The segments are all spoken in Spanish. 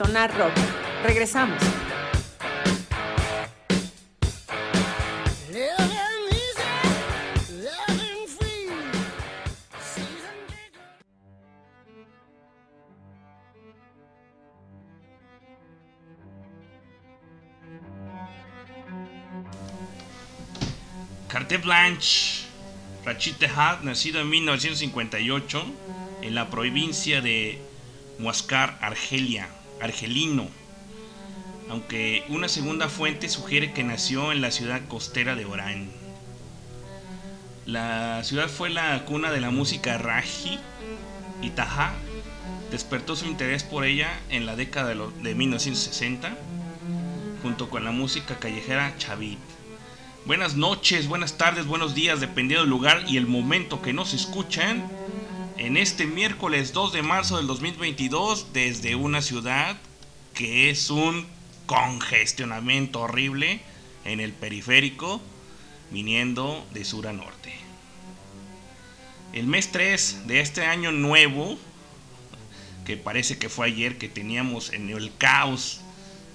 Sonar Rock. Regresamos. Carte Blanche, Rachid Tehat, nacido en 1958 en la provincia de Muascar, Argelia, argelino, aunque una segunda fuente sugiere que nació en la ciudad costera de Orán. La ciudad fue la cuna de la música raji y Taha despertó su interés por ella en la década de 1960 junto con la música callejera chavit. Buenas noches, buenas tardes, buenos días, dependiendo del lugar y el momento que nos escuchan. En este miércoles 2 de marzo del 2022, desde una ciudad que es un congestionamiento horrible en el periférico, viniendo de sur a norte. El mes 3 de este año nuevo, que parece que fue ayer que teníamos en el caos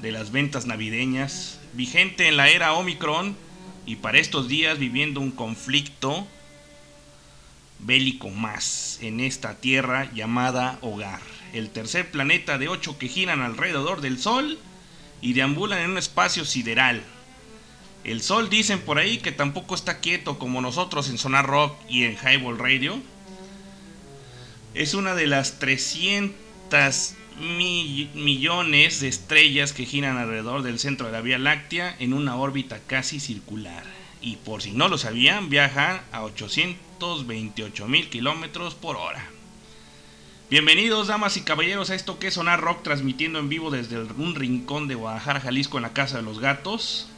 de las ventas navideñas, vigente en la era Omicron, y para estos días viviendo un conflicto bélico más en esta tierra llamada hogar. El tercer planeta de ocho que giran alrededor del Sol y deambulan en un espacio sideral. El Sol dicen por ahí que tampoco está quieto como nosotros en Sonar Rock y en Highball Radio. Es una de las 300 millones de estrellas que giran alrededor del centro de la Vía Láctea en una órbita casi circular. Y por si no lo sabían, viajan a 828 mil kilómetros por hora. Bienvenidos, damas y caballeros, a esto que es Sonar Rock, transmitiendo en vivo desde un rincón de Guadalajara, Jalisco, en la Casa de los Gatos.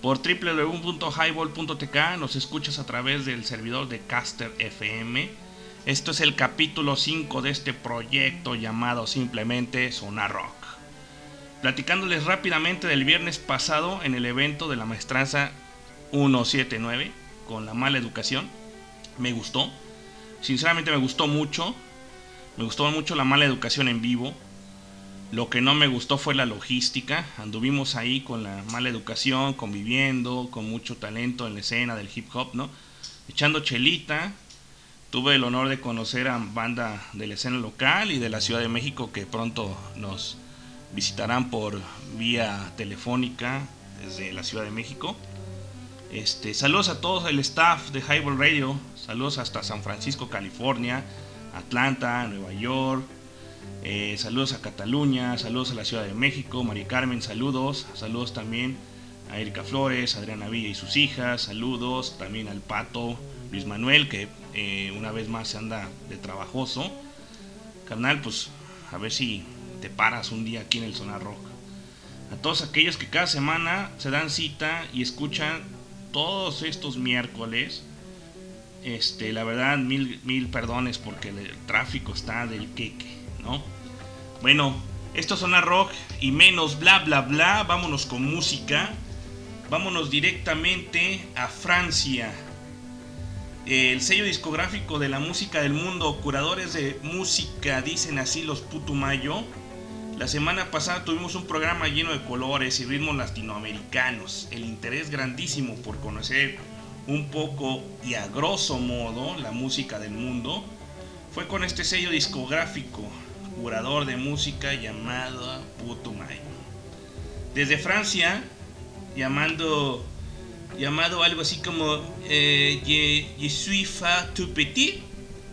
Por www.highball.tk nos escuchas a través del servidor de Caster FM esto es el capítulo 5 de este proyecto llamado simplemente Sonar Rock. Platicándoles rápidamente del viernes pasado en el evento de la maestranza 179 con la mala educación. Me gustó. Sinceramente me gustó mucho. Me gustó mucho la mala educación en vivo. Lo que no me gustó fue la logística. Anduvimos ahí con la mala educación, conviviendo, con mucho talento en la escena del hip hop, ¿no? Echando chelita, Tuve el honor de conocer a banda de la escena local y de la Ciudad de México que pronto nos visitarán por vía telefónica desde la Ciudad de México. Este, saludos a todos el staff de Highball Radio, saludos hasta San Francisco, California, Atlanta, Nueva York, eh, saludos a Cataluña, saludos a la Ciudad de México, María Carmen, saludos, saludos también a Erika Flores, Adriana Villa y sus hijas, saludos también al Pato, Luis Manuel, que eh, una vez más se anda de trabajoso. Carnal, pues a ver si te paras un día aquí en el Sonar Rock. A todos aquellos que cada semana se dan cita y escuchan todos estos miércoles. Este, la verdad, mil, mil perdones porque el tráfico está del queque, ¿no? Bueno, esto es Sonar Rock y menos bla bla bla. Vámonos con música. Vámonos directamente a Francia el sello discográfico de la música del mundo, curadores de música, dicen así los Putumayo. La semana pasada tuvimos un programa lleno de colores y ritmos latinoamericanos. El interés grandísimo por conocer un poco y a grosso modo la música del mundo fue con este sello discográfico, curador de música llamado Putumayo. Desde Francia, llamando llamado algo así como eh, Je, suis fa tout petit,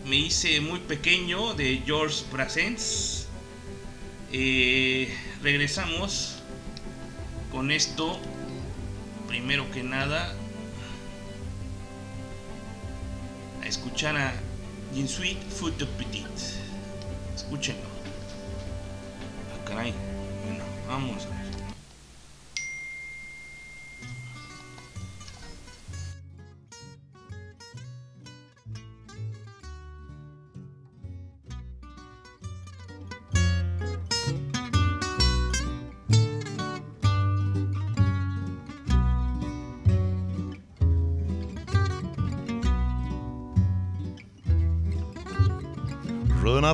me hice muy pequeño de George Brassens. Eh, regresamos con esto, primero que nada, a escuchar a suis fa tout petit. Escúchenlo. Ah, caray. Bueno, vamos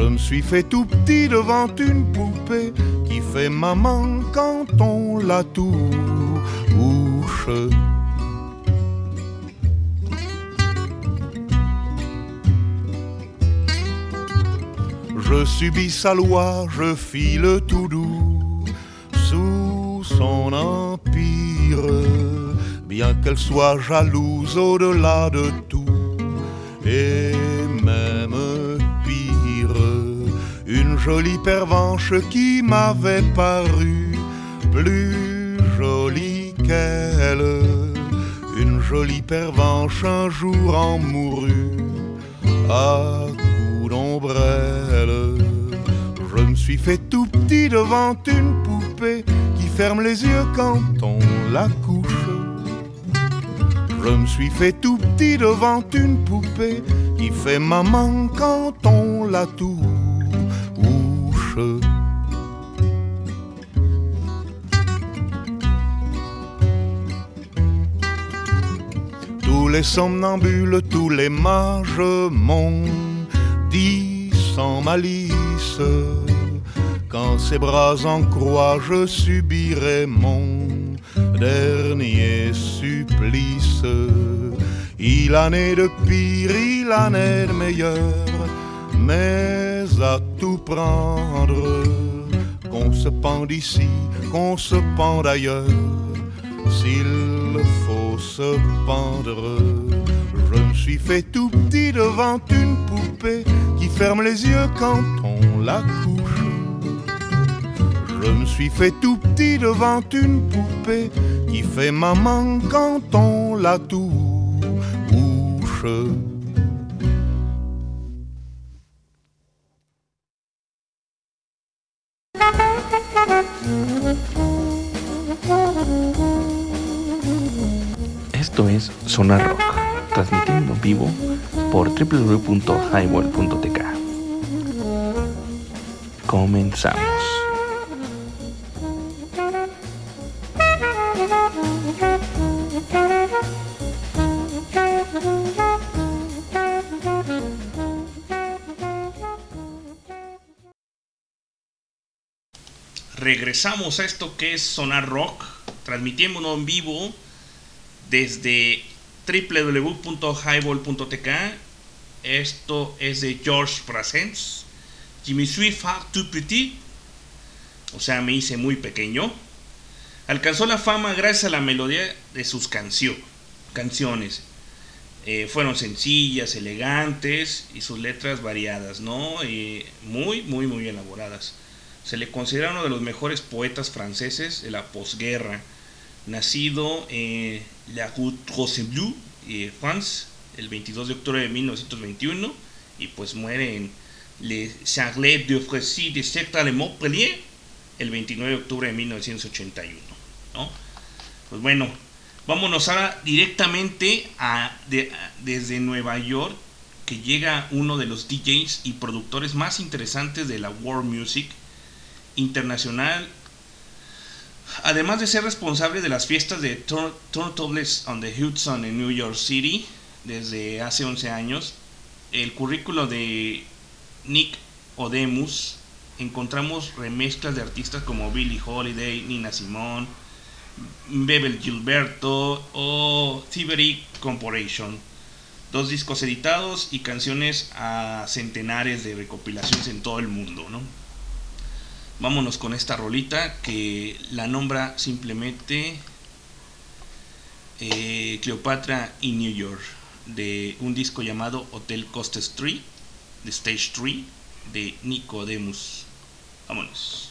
Je me suis fait tout petit devant une poupée qui fait maman quand on la touche. Je subis sa loi, je file tout doux sous son empire, bien qu'elle soit jalouse au-delà de tout, jolie pervenche qui m'avait paru plus jolie qu'elle, une jolie pervenche un jour en mourut à coups d'ombrelle. Je me suis fait tout petit devant une poupée qui ferme les yeux quand on la couche. Je me suis fait tout petit devant une poupée qui fait maman quand on la touche. Tous les somnambules, tous les mages m'ont dit sans malice Quand ses bras en croix je subirai mon dernier supplice. Il en est de pire, il en est de meilleur Mais tout prendre Qu'on se pende ici, qu'on se pende ailleurs s'il faut se pendre. Je me suis fait tout petit devant une poupée qui ferme les yeux quand on la couche. Je me suis fait tout petit devant une poupée qui fait maman quand on la touche. Sonar Rock, transmitiendo en vivo por www.highball.tk. Comenzamos. Regresamos a esto que es Sonar Rock, transmitiéndonos en vivo desde www.highball.tk. Esto es de George Brassens. Me suis fait tout petit. O sea, me hice muy pequeño. Alcanzó la fama gracias a la melodía de sus cancio canciones. Eh, fueron sencillas, elegantes y sus letras variadas, ¿no? Y muy, muy, muy elaboradas. Se le considera uno de los mejores poetas franceses de la posguerra nacido en La Route eh, France, el 22 de octubre de 1921, y pues muere en Le Charlet de Frécy de Secta de Montpellier, el 29 de octubre de 1981. ¿no? Pues bueno, vámonos ahora directamente a, desde Nueva York, que llega uno de los DJs y productores más interesantes de la world music internacional. Además de ser responsable de las fiestas de Turtles on the Hudson en New York City desde hace 11 años, el currículo de Nick Odemus encontramos remezclas de artistas como Billie Holiday, Nina Simone, Bebel Gilberto o Thievery Corporation. Dos discos editados y canciones a centenares de recopilaciones en todo el mundo, ¿no? Vámonos con esta rolita que la nombra simplemente eh, Cleopatra y New York de un disco llamado Hotel Coast Street de Stage 3 de Nicodemus. Vámonos.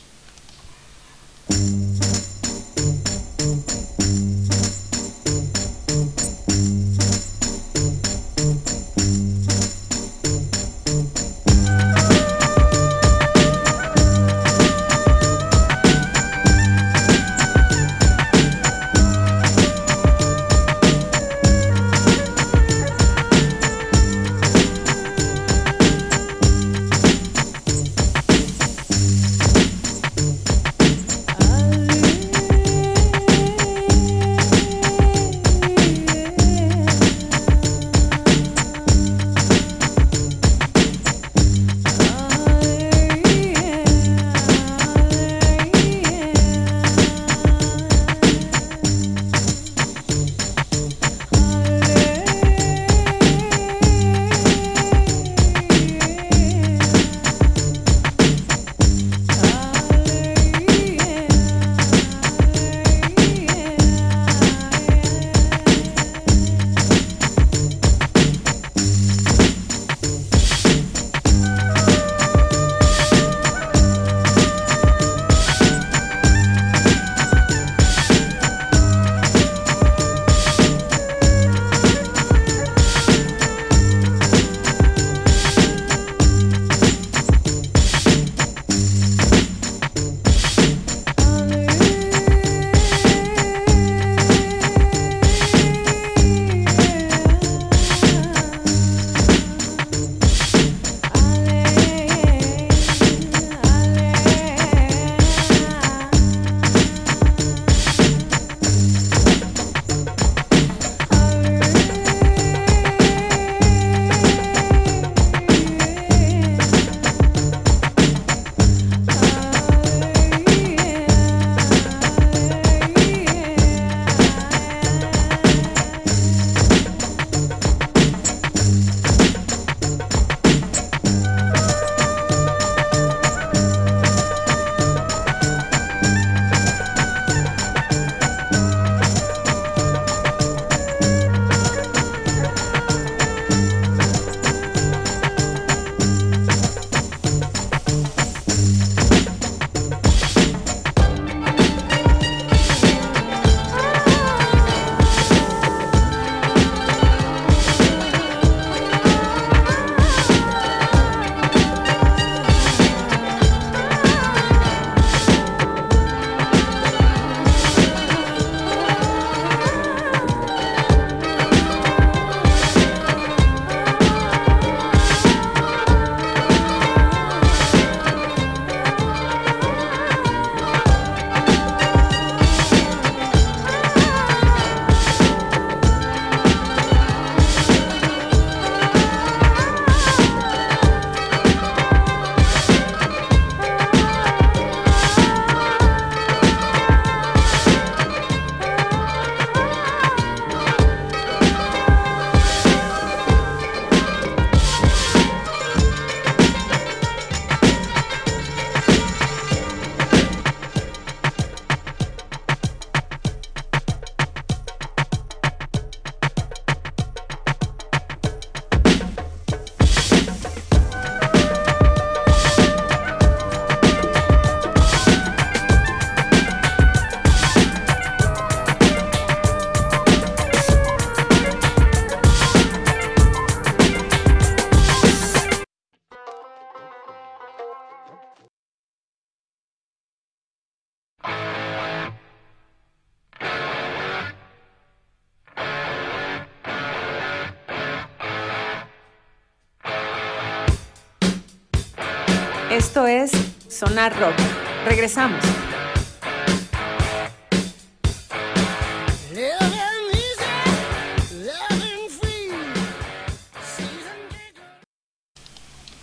Sonar Rock. Regresamos.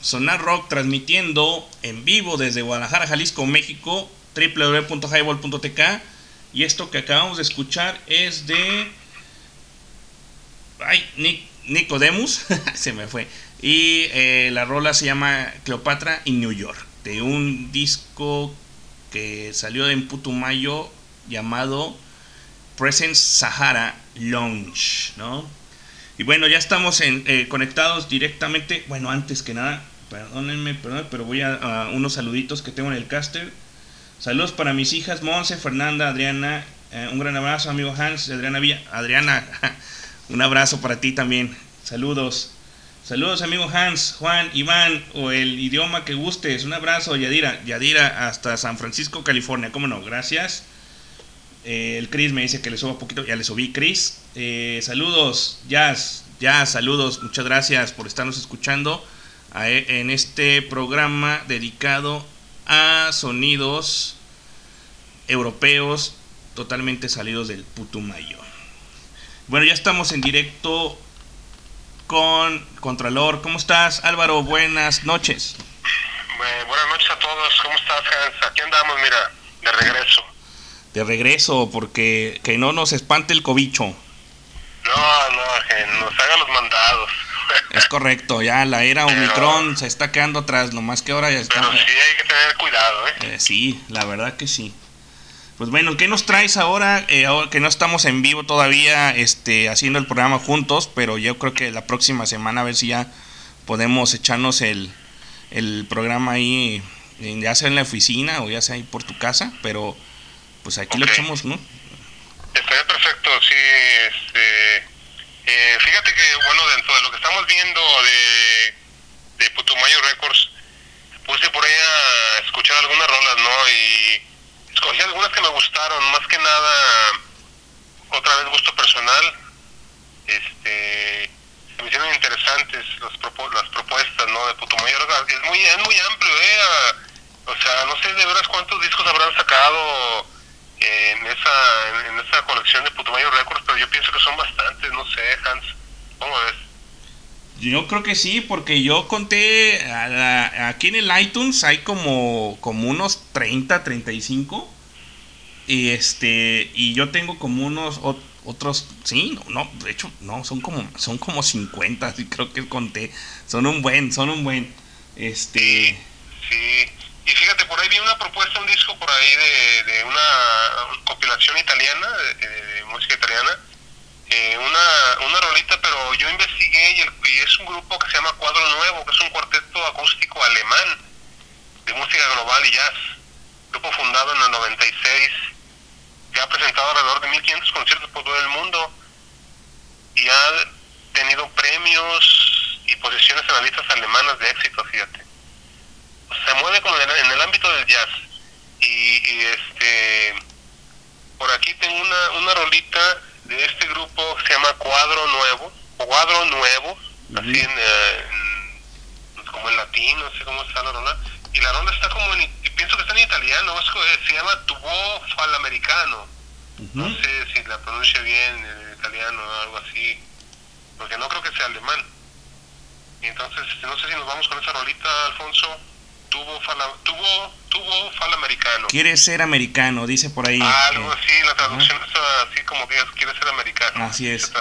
Sonar Rock transmitiendo en vivo desde Guadalajara, Jalisco, México, www.highball.tk. Y esto que acabamos de escuchar es de. Ay, Nicodemus, se me fue. Y eh, la rola se llama Cleopatra in New York, de un disco que salió en Putumayo llamado Presence Sahara Lounge, ¿no? Y bueno, ya estamos eh, conectados directamente. Bueno, antes que nada, perdónenme, perdónenme, pero voy a, unos saluditos que tengo en el caster. Saludos para mis hijas Monse, Fernanda, Adriana. Eh, un gran abrazo, amigo Hans, Adriana Villa. Adriana, un abrazo para ti también. Saludos. Saludos, amigo Hans, Juan, Iván, o el idioma que gustes. Un abrazo, Yadira. Yadira hasta San Francisco, California. ¿Cómo no? Gracias. Eh, el Chris me dice que le suba poquito. Ya le subí, Chris. Eh, saludos, Jazz. Jazz, saludos. Muchas gracias por estarnos escuchando e, en este programa dedicado a sonidos europeos totalmente salidos del Putumayo. Bueno, ya estamos en directo con Contralor. ¿Cómo estás, Álvaro? Buenas noches. buenas noches a todos. ¿Cómo estás, Hans? Aquí andamos, mira, de regreso. De regreso, porque que no nos espante el cobicho. No, no, que nos haga los mandados. Es correcto, ya la era Omicron se está quedando atrás, lo más que ahora ya está. Pero sí hay que tener cuidado, ¿eh? ¿eh? Sí, la verdad que sí. Pues bueno, ¿qué nos traes ahora? Eh, ahora que no estamos en vivo todavía este, haciendo el programa juntos, pero yo creo que la próxima semana a ver si ya podemos echarnos el, el programa ahí, ya sea en la oficina o ya sea ahí por tu casa, pero pues aquí lo echamos, ¿no? Estaría perfecto, sí, este eh, fíjate que, bueno, dentro de lo que estamos viendo de, de Putumayo Records, puse por ahí a escuchar algunas rolas, ¿no? Y escogí algunas que me gustaron, más que nada, otra vez gusto personal. Este, me hicieron interesantes las, las propuestas, ¿no? De Putumayo Records. Es muy, es muy amplio, ¿eh? o sea, no sé de veras cuántos discos habrán sacado en esa, en, esa colección de Putumayo Records, pero yo pienso que son bastantes, no sé, Hans, ¿cómo ves? Yo creo que sí, porque yo conté aquí en el iTunes hay como, como unos 30, 35. Y este y yo tengo como unos otros, sí, no, de hecho no, son como son como 50, sí creo que conté. Son un buen, son un buen este sí. Y fíjate, por ahí vi una propuesta, un disco por ahí de, de una compilación italiana, de, música italiana, eh, una, una rolita, pero yo investigué y, y, es un grupo que se llama Cuadro Nuevo, que es un cuarteto acústico alemán de música global y jazz, grupo fundado en el 96, que ha presentado alrededor de 1500 conciertos por todo el mundo y ha tenido premios y posiciones en las listas alemanas de éxito, fíjate se mueve como en el, ámbito del jazz. Y, este por aquí tengo una, una rolita de este grupo se llama Cuadro Nuevo, Cuadro Nuevo, así eh, en, como en latín, no sé cómo está la rola. Y la rola está como en, pienso que está en italiano, se llama Tubo Falamericano. No sé si la pronuncia bien en italiano o algo así, porque no creo que sea alemán. Entonces, no sé si nos vamos con esa rolita, Alfonso tuvo fala, tuvo, tuvo fala americano. Quiere ser americano, dice por ahí. algo así, la traducción es así como que quiere ser americano. Así es,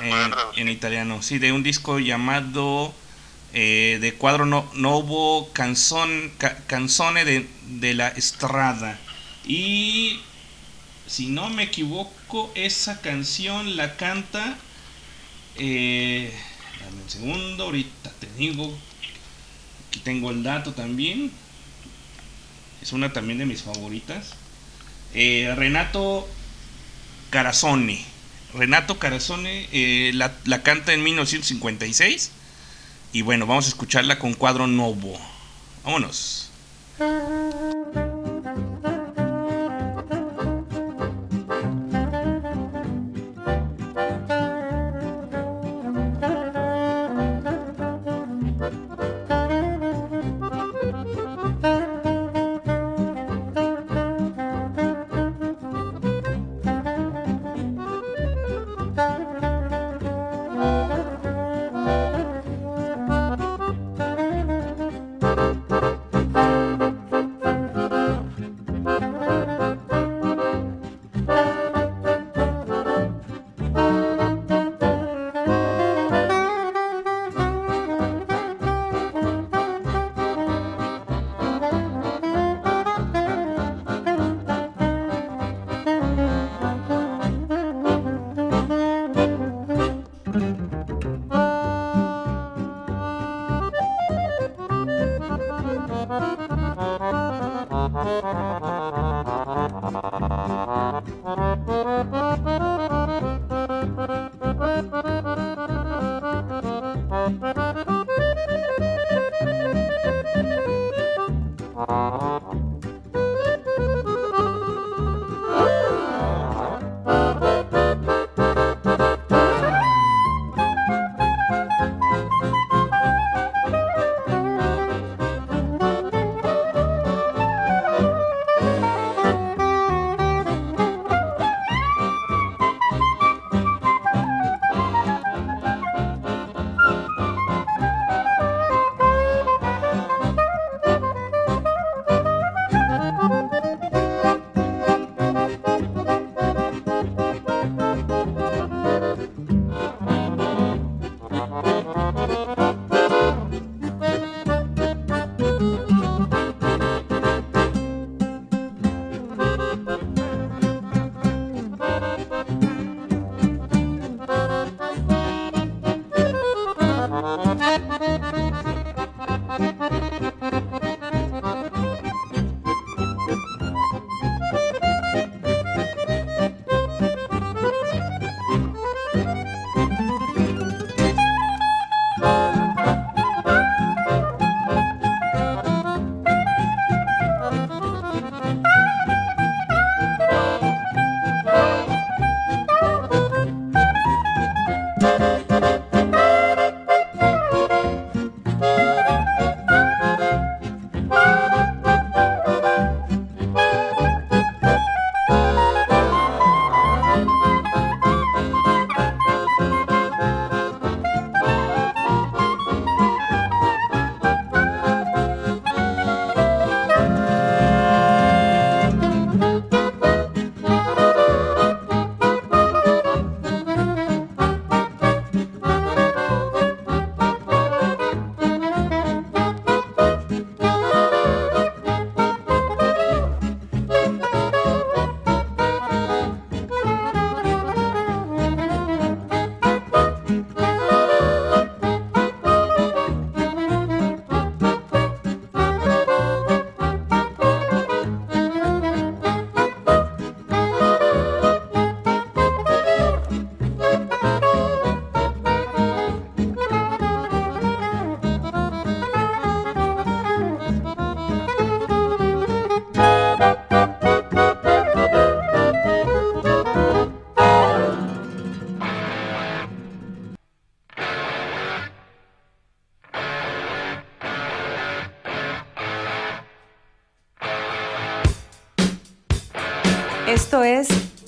en, italiano. Sí, de un disco llamado eh, de cuadro no, Novo Canzone, canzone de, de la Estrada. Y si no me equivoco, esa canción la canta. Eh, dame un segundo, ahorita te digo. Aquí tengo el dato también es una también de mis favoritas. Eh, Renato Carazone. Renato Carazone eh, la, la, canta en 1956. Y bueno, vamos a escucharla con cuadro nuevo. Vámonos. Thank you.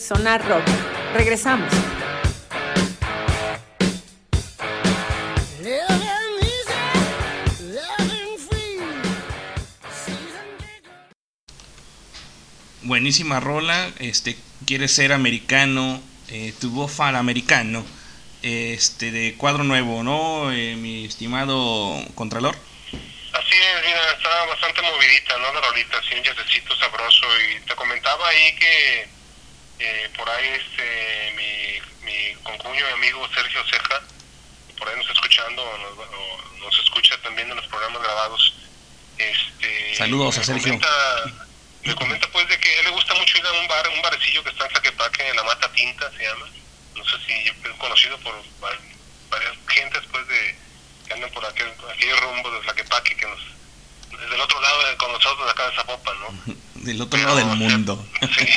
Sonar Rock. Regresamos. Buenísima rola, este, quieres ser americano, eh, tu voz americano, este, de cuadro nuevo, ¿no, eh, mi estimado Contralor? Así es, mira, está bastante movidita, ¿no? La rolita, así un sabroso. Y te comentaba ahí que eh, por ahí este, mi, mi concuño y amigo Sergio Ceja, por ahí nos está escuchando, nos, nos escucha también en los programas grabados. Este, Saludos a Sergio. Comenta, me comenta pues de que a él le gusta mucho ir a un bar, un barecillo que está en Tlaquepaque, La Mata Tinta se llama. No sé si es conocido por varias gentes pues de que andan por aquel, aquel rumbo de Tlaquepaque que nos desde el otro lado de, con nosotros acá de Zapopan, ¿no? del otro lado del mundo. sí,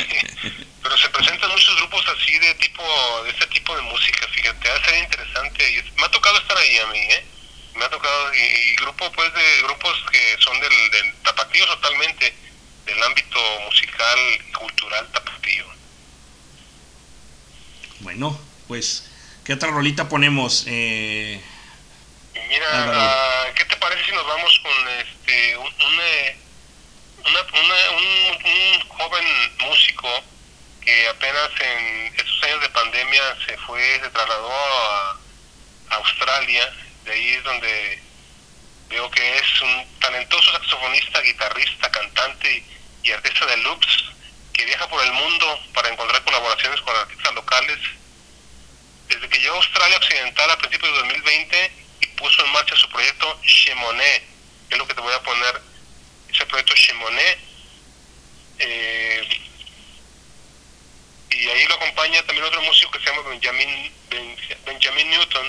pero se presentan muchos grupos así de tipo, de este tipo de música, fíjate, va a ser interesante. Y me ha tocado estar ahí a mí, ¿eh? Me ha tocado, y, y grupo pues de grupos que son del, del tapatío totalmente, del ámbito musical y cultural tapatío. Bueno, pues, ¿qué otra rolita ponemos? Eh, Mira, uh, ¿qué te parece si nos vamos con este un, un, eh, una, una, un, un, joven músico que apenas en estos años de pandemia se fue, se trasladó a, Australia, de ahí es donde veo que es un talentoso saxofonista, guitarrista, cantante y, artista de loops que viaja por el mundo para encontrar colaboraciones con artistas locales. Desde que llegó a Australia Occidental a principios de 2020 y puso en marcha su proyecto Chemonet, que es lo que te voy a poner, ese proyecto Chemonet. Eh, y ahí lo acompaña también otro músico que se llama Benjamin, ben, Benjamin Newton,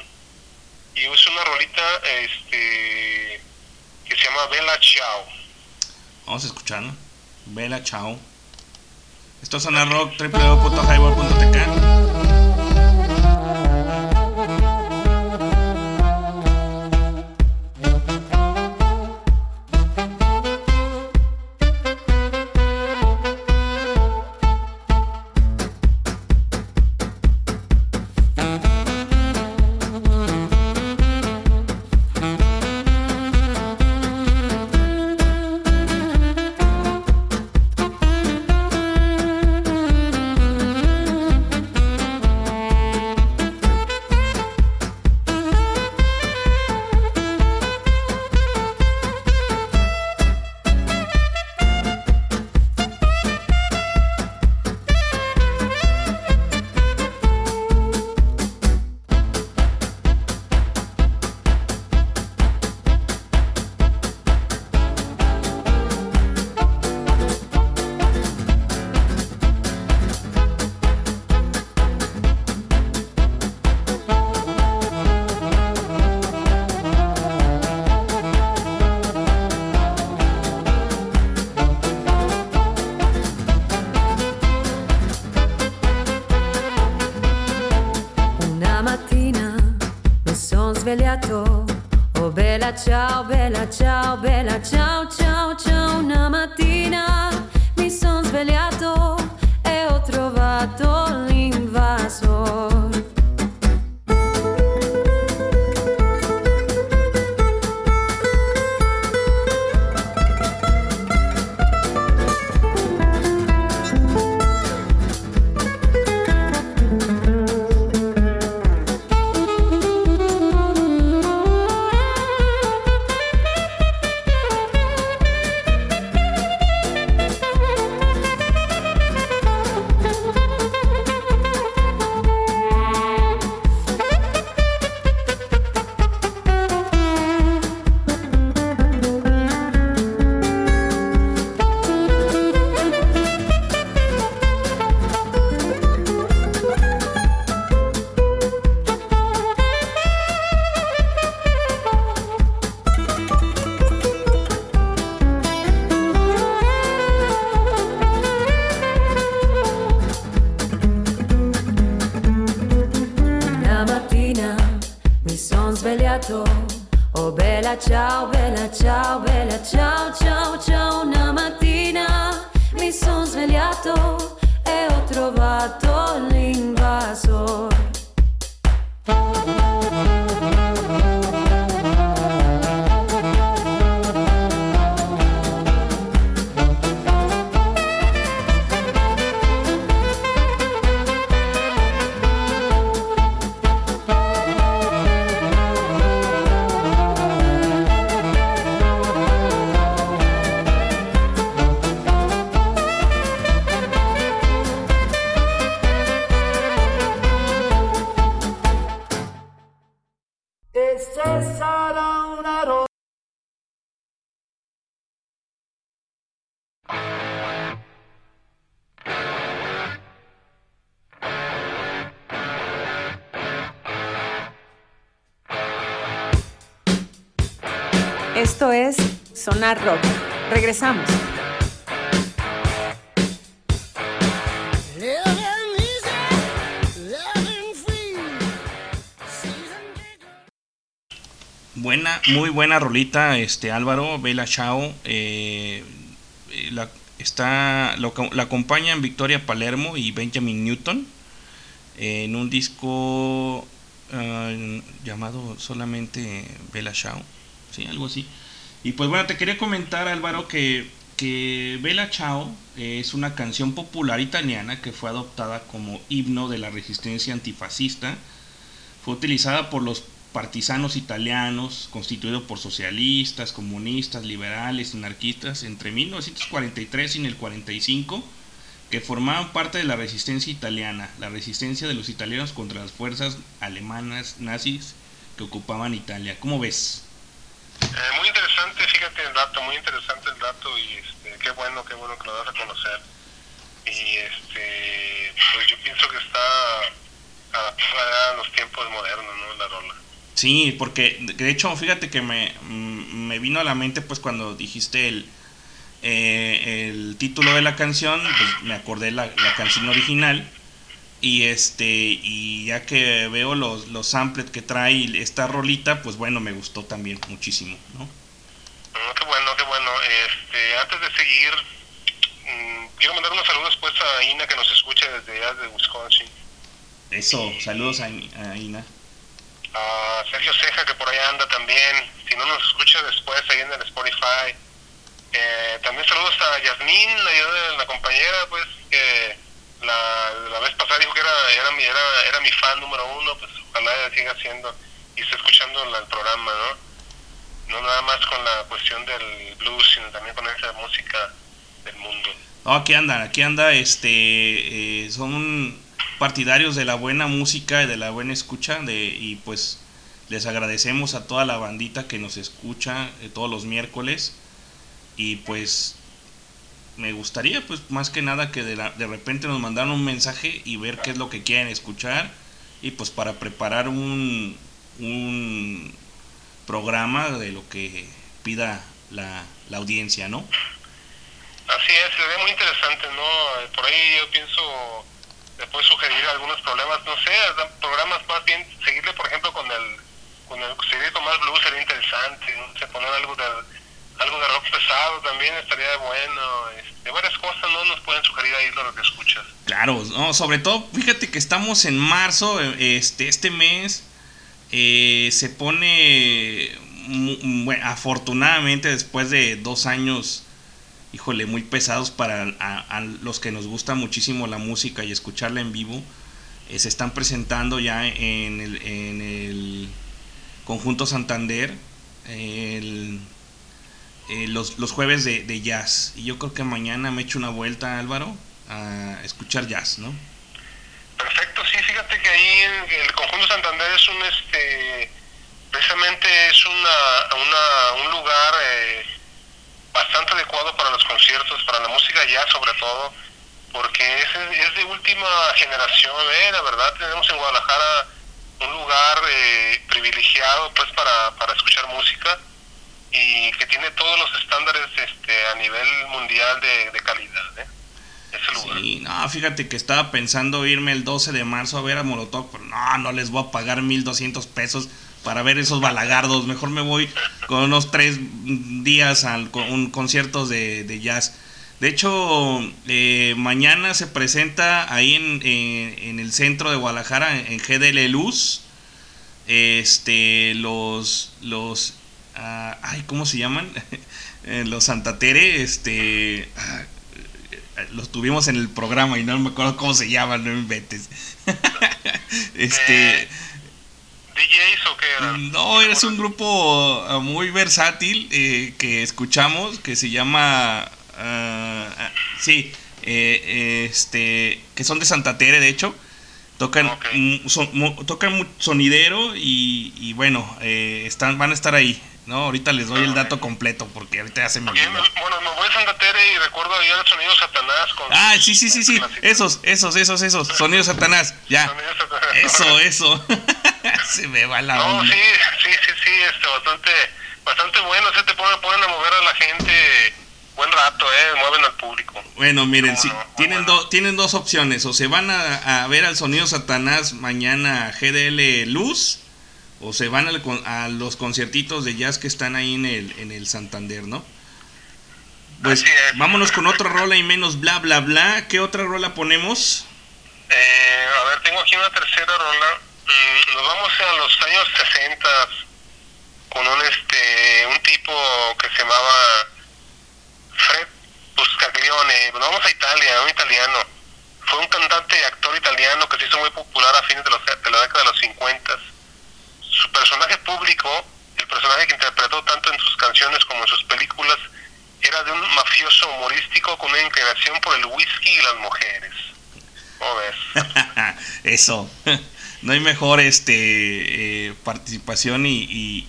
y usa una rolita este, que se llama Bella Ciao. Vamos a escuchar, ¿no? Bella Ciao. Esto es Rock, www.highball.tk. Rock. Regresamos. Buena, muy buena rolita, este Álvaro, Bella Chao. eh, eh, la, está, lo, la acompañan Victoria Palermo y Benjamin Newton en un disco eh, llamado solamente Bella Chao. Sí, algo así. Y pues bueno, te quería comentar, Álvaro, que, que Bella Ciao es una canción popular italiana que fue adoptada como himno de la resistencia antifascista. Fue utilizada por los partisanos italianos, constituido por socialistas, comunistas, liberales, anarquistas, entre 1943 y el 45, que formaban parte de la resistencia italiana, la resistencia de los italianos contra las fuerzas alemanas nazis que ocupaban Italia. ¿Cómo ves? Eh, muy interesante, fíjate el dato, muy interesante el dato y este, qué bueno, qué bueno que lo das a conocer. Y este, pues yo pienso que está adaptada a los tiempos modernos, ¿no? La rola. Sí, porque de hecho, fíjate que me, mm, me vino a la mente pues cuando dijiste el, eh, el título de la canción, pues me acordé la, la canción original y este y ya que veo los, los samples que trae esta rolita, pues bueno, me gustó también muchísimo, ¿no? Mm, qué bueno, qué bueno. Este, antes de seguir, mm, quiero mandar unos saludos pues a Ina que nos escucha desde allá de Wisconsin. Eso, saludos a, a Ina. A Sergio Ceja que por allá anda también. Si no nos escucha después ahí en el Spotify. Eh, también saludos a Yasmín, la, la compañera pues que la, la vez pasada dijo que era, era, mi, era, era mi fan número uno, pues ojalá siga siendo y esté escuchando el programa, ¿no? No nada más con la cuestión del blues, sino también con esa música del mundo. No, aquí anda, aquí anda, este, eh, son partidarios de la buena música y de la buena escucha, de, y pues les agradecemos a toda la bandita que nos escucha eh, todos los miércoles, y pues me gustaría pues más que nada que de, la, de repente nos mandaran un mensaje y ver qué es lo que quieren escuchar y pues para preparar un, un programa de lo que pida la, la audiencia, ¿no? Así es, sería muy interesante, ¿no? Por ahí yo pienso, puedo sugerir algunos problemas, no sé, programas más bien, seguirle por ejemplo con el, con el, seguir con más blues sería interesante, no sé, poner algo de algo de rock pesado también estaría bueno. Este, varias cosas no nos pueden sugerir ahí lo que escuchas. Claro, no, sobre todo, fíjate que estamos en marzo, este, este mes eh, se pone, afortunadamente después de dos años, híjole, muy pesados para a los que nos gusta muchísimo la música y escucharla en vivo, eh, se están presentando ya en el, en el conjunto Santander. El, eh, los, los, jueves de, jazz. Y yo creo que mañana me echo una vuelta, Álvaro, a escuchar jazz, ¿no? Perfecto, sí, fíjate que ahí el Conjunto Santander es un, este, precisamente es una, una un lugar eh, bastante adecuado para los conciertos, para la música jazz sobre todo, porque es, es de última generación, ¿eh? la verdad, tenemos en Guadalajara un lugar eh, privilegiado pues para, para escuchar música y que tiene todos los estándares este, a nivel mundial de, de calidad. ¿eh? Ese lugar. Sí, no, fíjate que estaba pensando irme el 12 de marzo a ver a Molotov, pero no, no les voy a pagar 1200 pesos para ver esos balagardos. Mejor me voy con unos tres días a un conciertos de, de jazz. De hecho, eh, mañana se presenta ahí en, en, el centro de Guadalajara, en GDL Luz, este, los, los, ah, ay, ¿cómo se llaman? Eh, los Santa Tere, este, ah, los tuvimos en el programa y no me acuerdo cómo se llaman, no inventes. este... ¿DJs o qué? No, eres un grupo ah, muy versátil eh, que escuchamos que se llama... Uh, sí, eh, este, que son de Santa Tere, de hecho. Tocan, tocan sonidero y, y bueno, eh, están, van a estar ahí. No, ahorita les doy el dato completo porque ahorita ya se me olvidó. Bueno, me voy a Santa Tere y recuerdo ahí el sonido Satanás. Con ah, sí, sí, sí, sí. Esos, esos, esos, esos. Sonido Satanás. Ya. Eso, eso. se me va la no, sí, sí, sí, sí. Este, bastante, bastante bueno. Se te ponen, ponen a mover a la gente buen rato, ¿eh? Mueven al público. Bueno, miren, sí, tienen, dos tienen dos opciones. O se van a, a ver al sonido Satanás mañana GDL Luz o se van a los conciertitos de jazz que están ahí en el, en el Santander, ¿no? Pues vámonos con otra rola y menos bla bla bla. ¿Qué otra rola ponemos? Eh, a ver, tengo aquí una tercera rola. Mm, nos vamos a los años 60 con un este un tipo que se llamaba Fred Buscaglione. Nos vamos a Italia, un italiano. Fue un cantante y actor italiano que se hizo muy popular a fines de, los, de la década de los 50 su personaje público, el personaje que interpretó tanto en sus canciones como en sus películas, era de un mafioso humorístico con una inclinación por el whisky y las mujeres. ¿Cómo ves? Eso. No hay mejor este eh, participación y,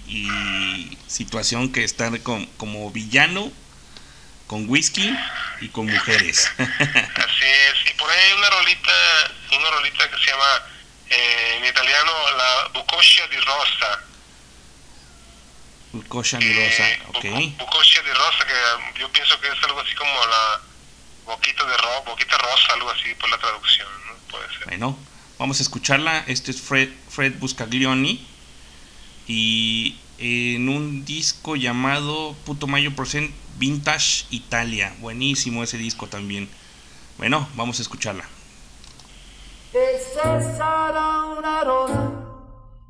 situación que estar con, como villano con whisky y con mujeres. Así es. Y por ahí hay una rolita, una rolita que se llama eh, in italiano la Bucoscia di Rosa. Bucoscia di Rosa, ok. Bucoscia di Rosa, que yo pienso que es algo así como la boquita de ro boquita rosa, algo así por la traducción, ¿no? Puede ser. Bueno, vamos a escucharla. Este es Fred, Fred Buscaglioni. Y en un disco llamado Puto Mayo Percent Vintage Italia. Buenísimo ese disco también. Bueno, vamos a escucharla. E se sarà una rosa,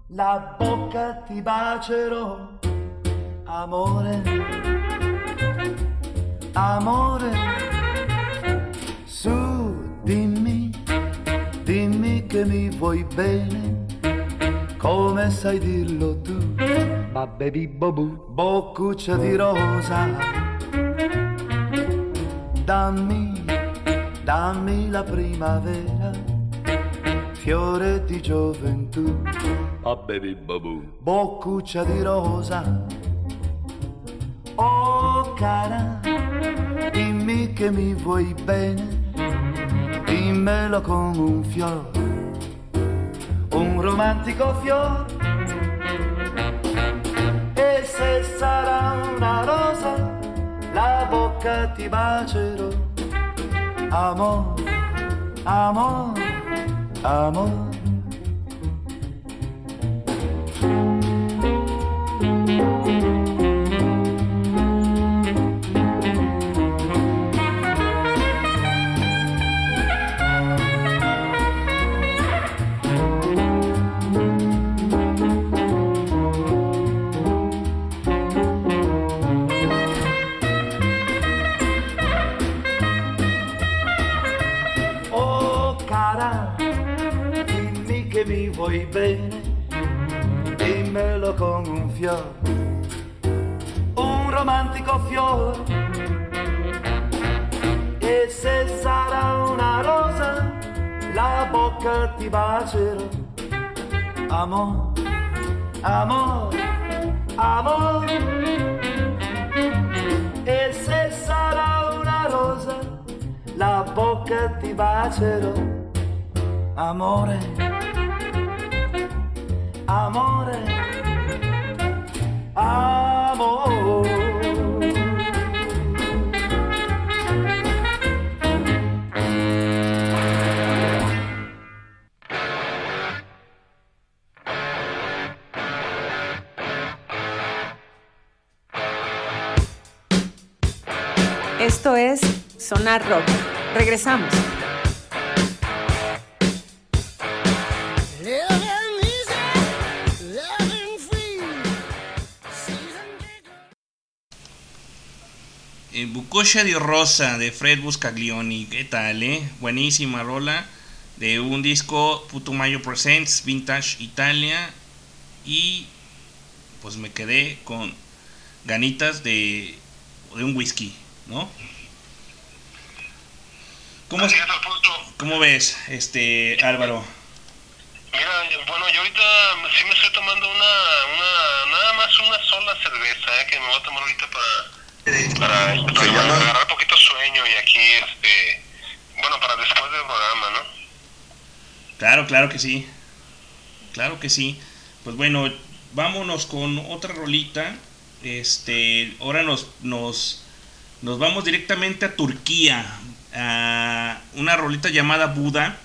la bocca ti bacerò, amore, amore. Su, dimmi, dimmi che mi vuoi bene, come sai dirlo tu, ma baby bobu, boccuccia di rosa. Dammi, dammi la primavera fiore di gioventù. Ah baby babu. Boccuccia di rosa. Oh cara, dimmi che mi vuoi bene, dimmelo con un fiore, un romantico fiore. E se sarà una rosa, la bocca ti bacerò. Amore, amore amor. vuoi Regresamos. Eh, Bucoscia di Rosa de Fred Buscaglioni. ¿Qué tal, eh? Buenísima rola de un disco Putumayo Presents Vintage Italia. Y pues me quedé con ganitas de, de un whisky, ¿no? ¿Cómo, Así es, Alfonso. ¿Cómo ves, este Álvaro? Mira, bueno, yo ahorita sí me estoy tomando una, una nada más una sola cerveza, eh, que me voy a tomar ahorita para, para, este, para llama? agarrar poquito sueño y aquí, este, bueno, para después del programa, ¿no? Claro, claro que sí. Claro que sí. Pues bueno, vámonos con otra rolita. Este, ahora nos, nos, nos vamos directamente a Turquía. A una rolita llamada Buda.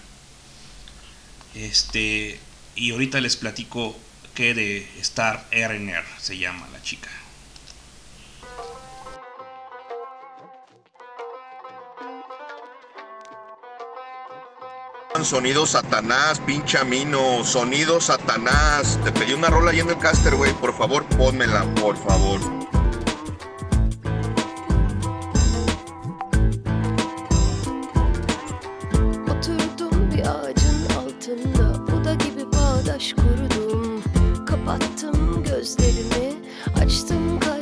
Este, y ahorita les platico que de Star Erener se llama la chica. Sonido Satanás, pinche amino. Sonido Satanás. Te pedí una rola ahí en el caster, güey. Por favor, pónmela, por favor. Altında Buda gibi bağdaş kurdum Kapattım gözlerimi Açtım kalbimi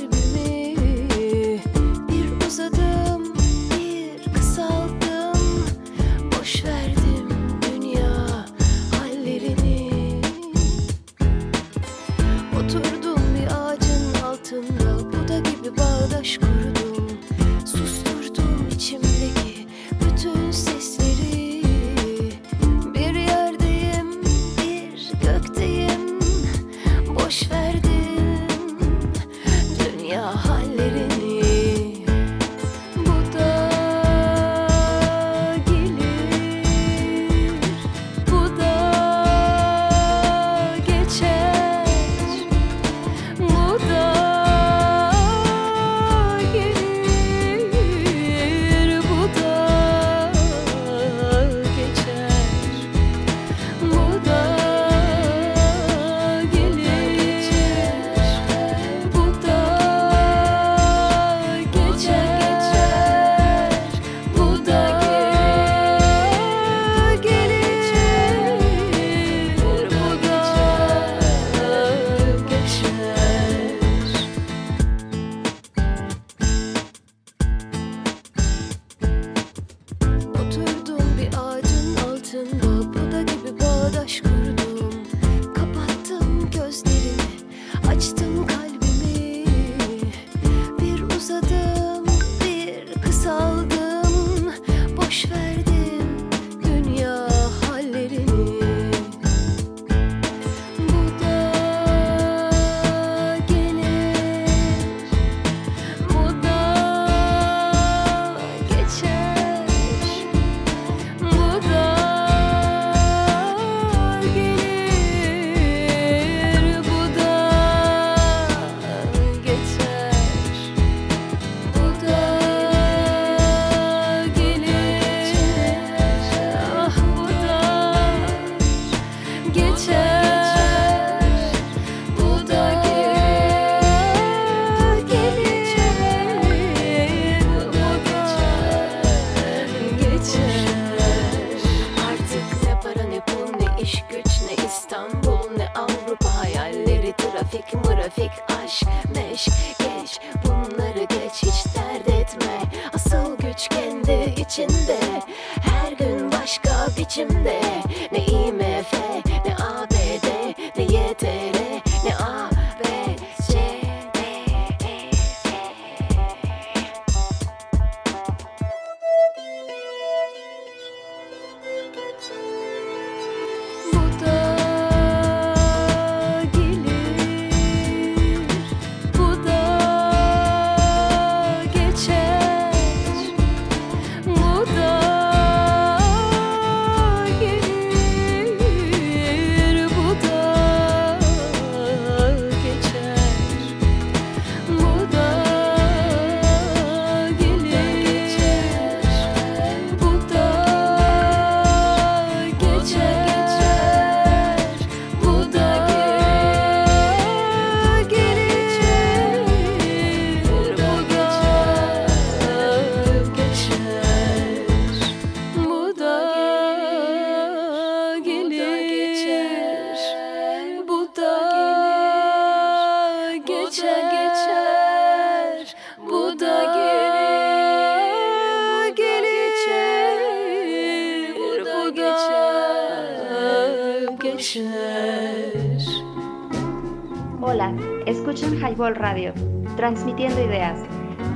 Hola, escuchan Highball Radio, transmitiendo ideas.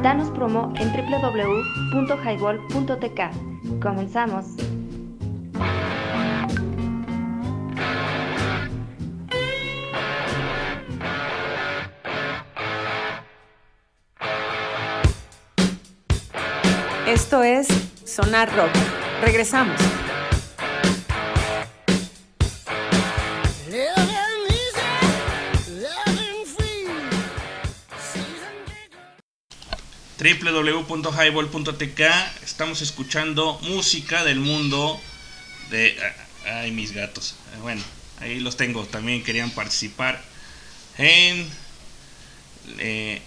Danos promo en www.highball.tk. Comenzamos. Esto es Sonar Rock. Regresamos. www.highball.tk Estamos escuchando música del mundo de... Ay, mis gatos. Bueno, ahí los tengo. También querían participar en... Eh,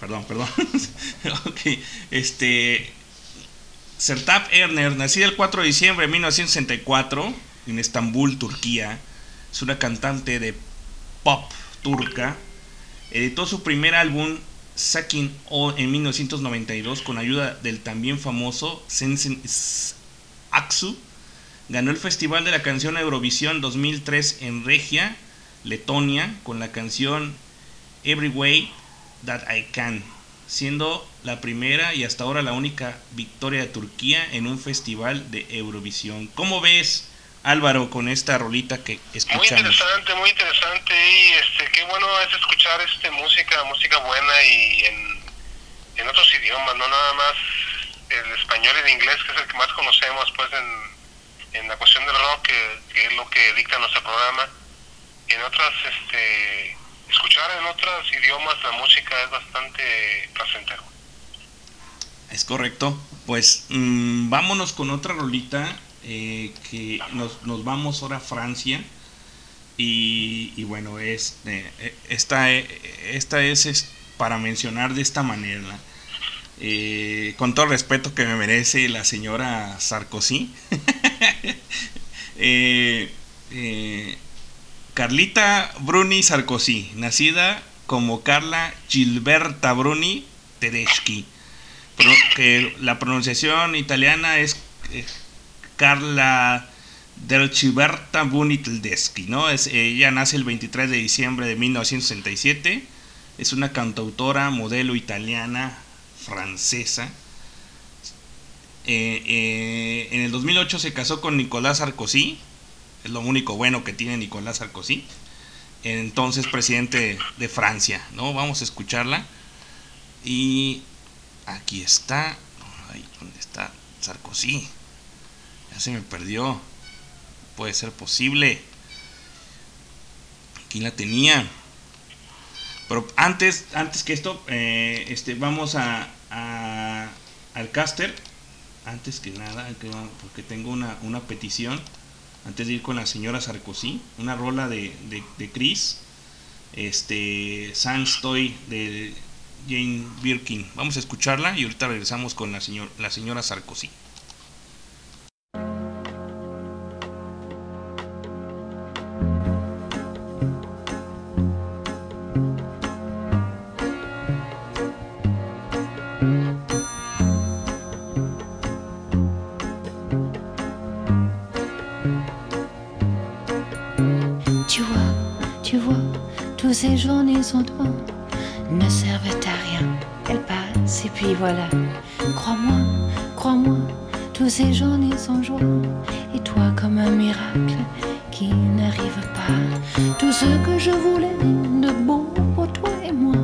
perdón, perdón. ok, este... Sertab Erner, nacida el 4 de diciembre de 1964 en Estambul, Turquía, es una cantante de pop turca. Editó su primer álbum Sakin O en 1992 con ayuda del también famoso Sensen Aksu. Ganó el Festival de la Canción Eurovisión 2003 en Regia, Letonia, con la canción Every Way That I Can, siendo la primera y hasta ahora la única victoria de Turquía en un festival de Eurovisión. ¿Cómo ves, Álvaro, con esta rolita que escuchamos? Muy interesante, muy interesante y este, qué bueno es escuchar este música, música buena y en, en otros idiomas, no nada más el español y el inglés, que es el que más conocemos pues en, en la cuestión del rock, que, que, es lo que dicta nuestro programa. Y en otras, este, escuchar en otros idiomas la música es bastante placentero. Es correcto. Pues mmm, vámonos con otra rolita eh, que nos, nos, vamos ahora a Francia. Y, bueno, es, eh, esta, esta es, para mencionar de esta manera. Eh, con todo el respeto que me merece la señora Sarkozy. Carlita Bruni Sarkozy, nacida como Carla Gilberta Bruni Tedeschi que la pronunciación italiana es eh, Carla Delciberta Bunitldeschi, ¿no? Es, ella nace el 23 de diciembre de 1967, es una cantautora, modelo italiana, francesa. Eh, eh, en el 2008 se casó con Nicolás Sarkozy, es lo único bueno que tiene Nicolás Sarkozy, entonces presidente de Francia, ¿no? Vamos a escucharla. Y Aquí está. ¿Dónde está Sarkozy? Ya se me perdió. Puede ser posible. Aquí la tenía. Pero antes, antes que esto, eh, este, vamos a, al caster. Antes que nada, porque tengo una, una, petición. Antes de ir con la señora Sarkozy, una rola de, de, Chris. Este, Sanstoy de Jane Birkin. Vamos a escucharla y ahorita regresamos con la, señor, la señora Sarkozy. Toi ne servent à rien. Elles passent et puis voilà. Crois-moi, crois-moi, tous ces journées sont joie. Et toi comme un miracle qui n'arrive pas. Tout ce que je voulais de beau pour toi et moi,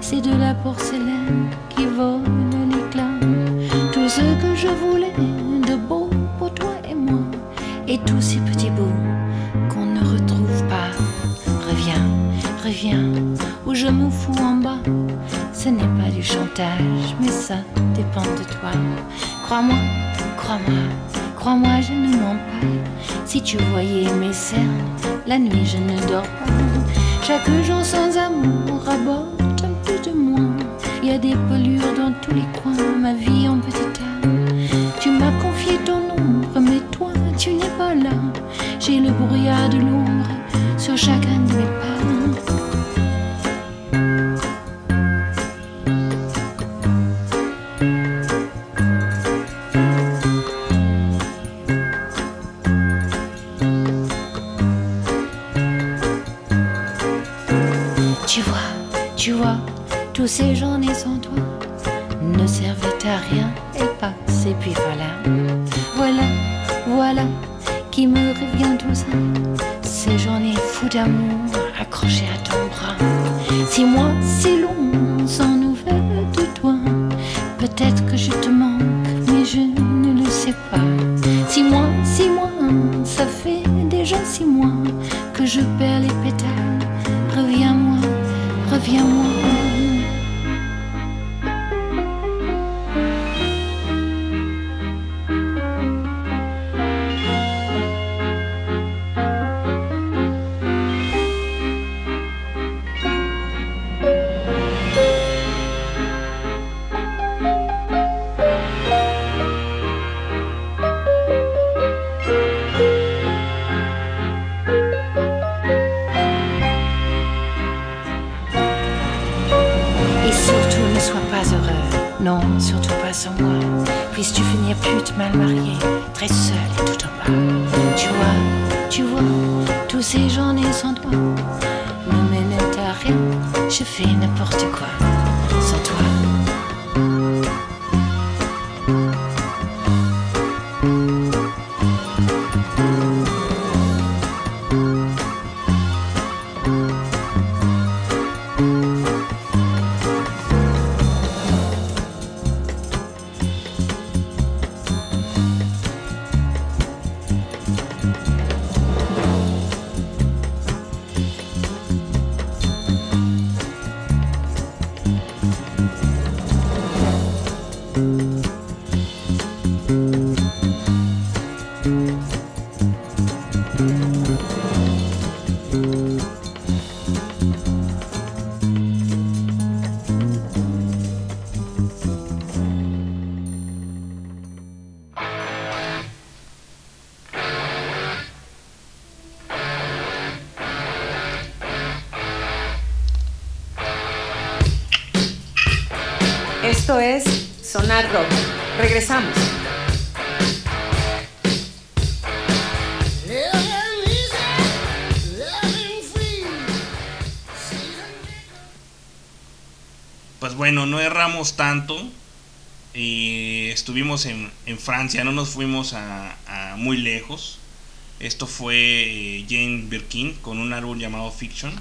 c'est de la porcelaine qui vole l'éclat. Tout ce que je voulais de beau pour toi et moi, et tous ces petits bouts qu'on ne retrouve pas. Reviens, reviens, je me fous en bas. Ce n'est pas du chantage, mais ça dépend de toi. Crois-moi, crois-moi, crois-moi, je ne mens pas. Si tu voyais mes cernes, la nuit je ne dors pas. Chaque jour sans amour rabote un peu de moi. Il y a des pollueurs dans tous les coins, ma vie en petit tas. Tu m'as confié ton ombre, mais toi tu n'es pas là. J'ai le brouillard de l'ombre sur chacun de mes pas. Tanto. Y estuvimos en, en Francia, no nos fuimos a, muy lejos. Esto fue eh, Jane Birkin con un álbum llamado Fiction.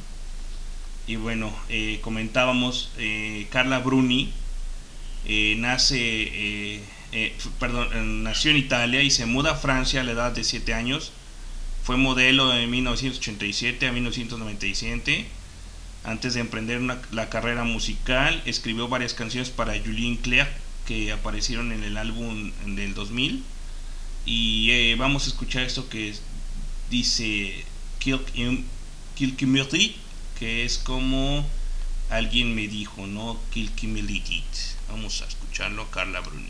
Y bueno, eh, comentábamos, eh, Carla Bruni eh, nace, eh, eh, perdón, eh, nació en Italia y se muda a Francia a la edad de 7 años. Fue modelo de 1987 a 1997. Antes de emprender una- la carrera musical, escribió varias canciones para Julien Clerc que aparecieron en el álbum del 2000. Y eh, vamos a escuchar esto que dice Kilky Murray, que es como alguien me dijo, ¿no? Kilky Militit. Vamos a escucharlo, Carla Bruni.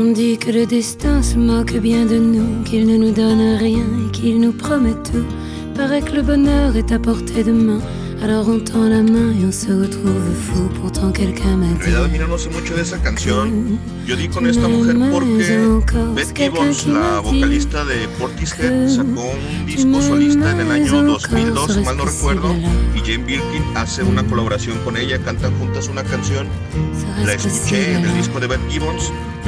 On dit que le destin se moque bien de nous, qu'il ne nous donne rien et qu'il nous promet tout. Paraît que le bonheur est à portée de main, alors on tend la main et on se retrouve fou. Pourtant quelqu'un m'a En dit realidad, mira, no sé mucho de esa canción. Yo di con esta mujer porque Beth Gibbons, la vocalista de Portishead, sacó un disco solista en el año 2002, si mal no recuerdo, y Jane Birkin hace una colaboración con ella, cantan juntas una canción. La escuché en el disco de Beth Gibbons,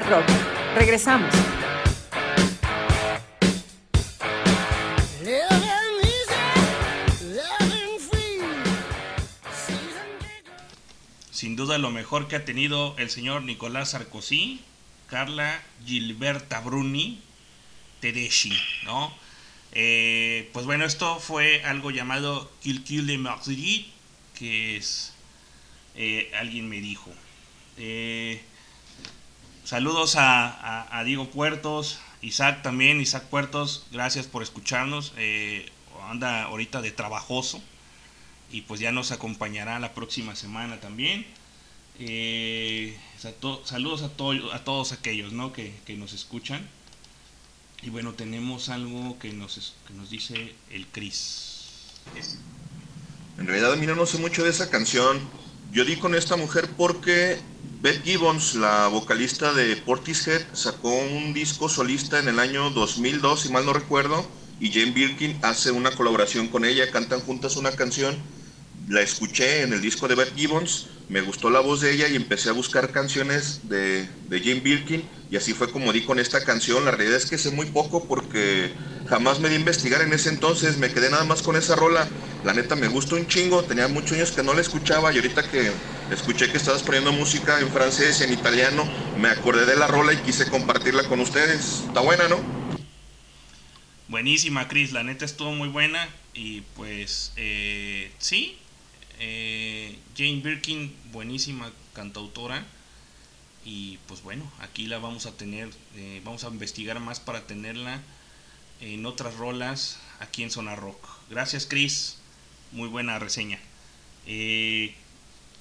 Rock. Regresamos. Sin duda lo mejor que ha tenido el señor Nicolás Sarkozy, Carla Gilberta Bruni, Tedeschi, ¿no? Eh, pues bueno, esto fue algo llamado Kill de Madrid, que es, eh, alguien me dijo. Eh, saludos a, Diego Puertos, Isaac también, Isaac Puertos, gracias por escucharnos. Eh, anda ahorita de trabajoso y pues ya nos acompañará la próxima semana también. Eh, saludos a, to a todos aquellos ¿no? que, que, nos escuchan. Y bueno, tenemos algo que nos, que nos dice el Cris. En realidad, mira, no sé mucho de esa canción. Yo di con esta mujer porque Beth Gibbons, la vocalista de Portishead, sacó un disco solista en el año 2002, si mal no recuerdo, y Jane Birkin hace una colaboración con ella, cantan juntas una canción. La escuché en el disco de Beth Gibbons, me gustó la voz de ella y empecé a buscar canciones de, de Jane Birkin y así fue como di con esta canción. La realidad es que sé muy poco porque jamás me di a investigar en ese entonces, me quedé nada más con esa rola. La neta me gustó un chingo, tenía muchos años que no la escuchaba y ahorita que escuché que estabas poniendo música en francés y en italiano, me acordé de la rola y quise compartirla con ustedes. Está buena, ¿no? Buenísima, Chris, la neta estuvo muy buena y pues eh, sí, eh, Jane Birkin, buenísima cantautora y pues bueno, aquí la vamos a tener, eh, vamos a investigar más para tenerla en otras rolas aquí en Zona Rock. Gracias Chris, muy buena reseña. Eh,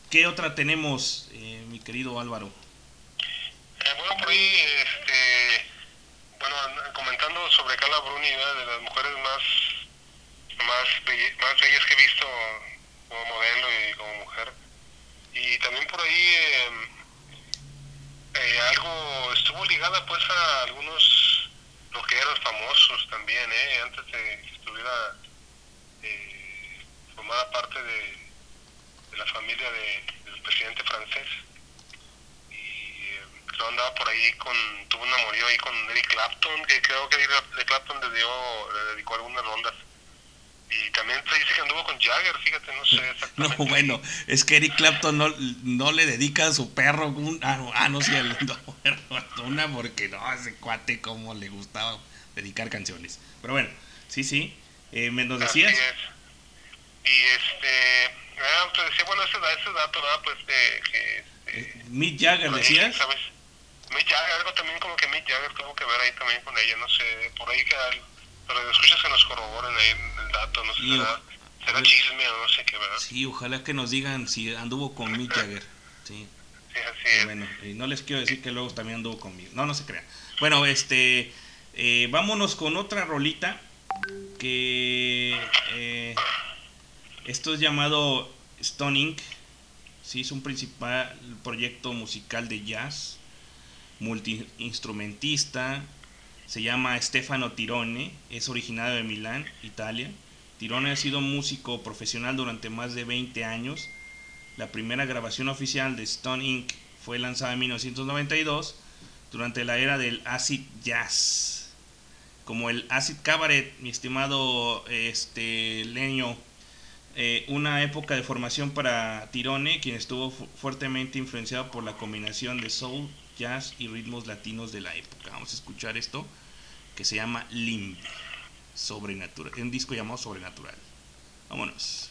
¿Qué otra tenemos, eh, mi querido Álvaro? Eh, bueno, por ahí, este, bueno, comentando sobre Carla Bruni, ¿verdad? de las mujeres más, más bellas que he visto como modelo y como mujer. Y también por ahí eh, eh, algo estuvo ligada pues a algunos rockeros famosos también, ¿eh? antes de que estuviera eh, formada parte de, la familia de- del presidente francés. Y eh, luego andaba por ahí con, tuvo un amorío ahí con Eric Clapton, que creo que Eric Clapton le, dio, le dedicó algunas rondas. Y también se dice que anduvo con Jagger, fíjate, no sé No, exactamente. bueno, es que Eric Clapton no, no le dedica a su perro un, ah, no, ah, no, sí, el- no, una porque no, ese cuate como le gustaba dedicar canciones. Pero bueno, sí, sí, eh, me nos decías. Así es. Y este, ah, decía, bueno, ese, ese dato, ¿verdad? Pues de que... Eh, Mick Jagger, ahí, decías. ¿sabes? Mick Jagger, algo también como que Mick Jagger tuvo que ver ahí también con ella, no sé, por ahí que pero escuchas que nos corroboren ahí el dato, no sé, Sí, será, será chisme o no sé qué, ¿verdad? Sí, ojalá que nos digan si anduvo con Mick Jagger. Sí. Sí, así es. bueno, y no les quiero decir que luego también anduvo conmigo. No, no se crean. Bueno, este, eh, vámonos con otra rolita que eh, esto es llamado Stunning. Sí, es un principal proyecto musical de jazz, multiinstrumentista. Se llama Stefano Tirone, es originario de Milán, Italia. Tirone ha sido músico profesional durante más de 20 años. La primera grabación oficial de Stone Inc. fue lanzada en 1992 durante la era del acid jazz. Como el acid cabaret, mi estimado este leño, eh, una época de formación para Tirone, quien estuvo fu- fuertemente influenciado por la combinación de soul, jazz y ritmos latinos de la época. Vamos a escuchar esto que se llama Limb, sobrenatural, un disco llamado Sobrenatural. Vámonos.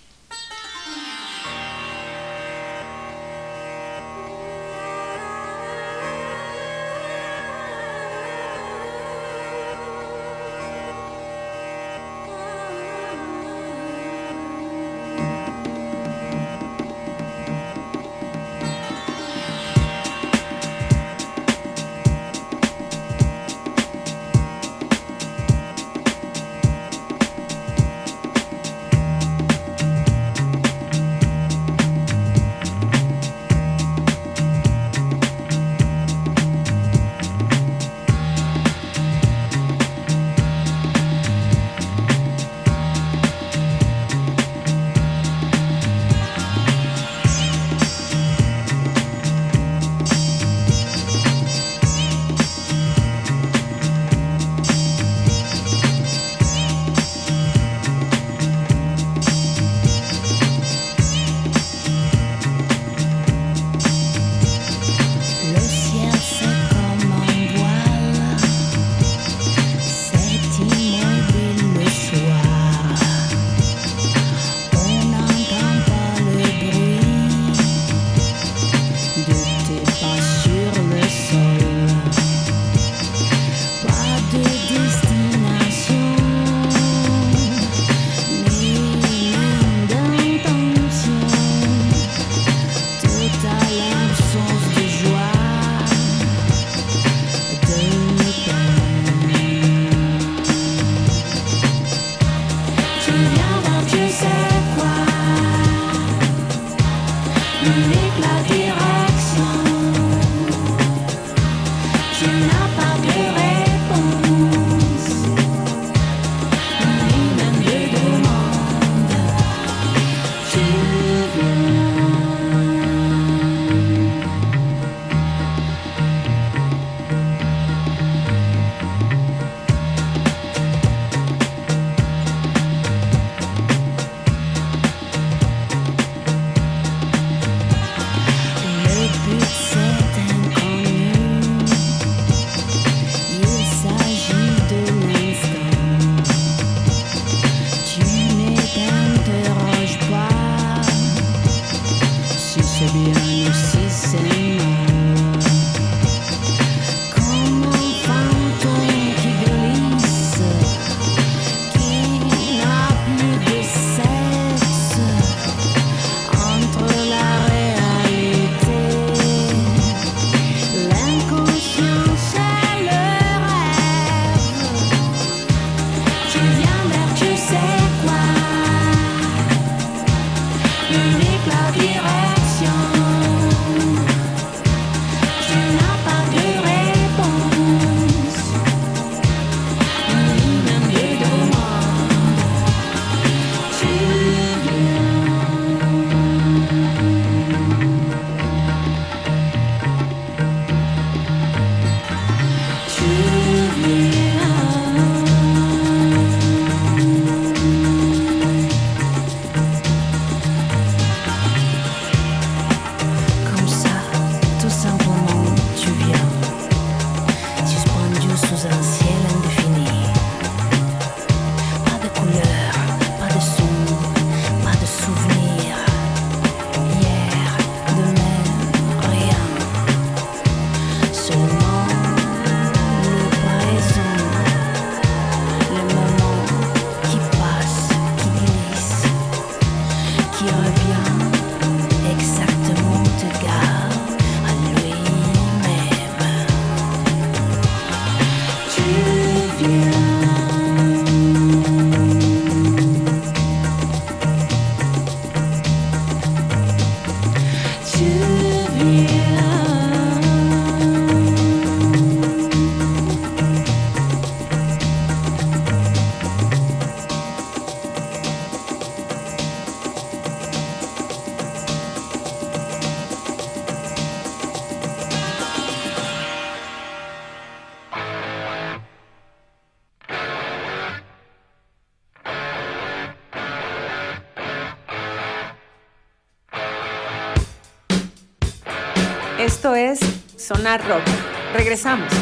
Sonar Rock. Regresamos.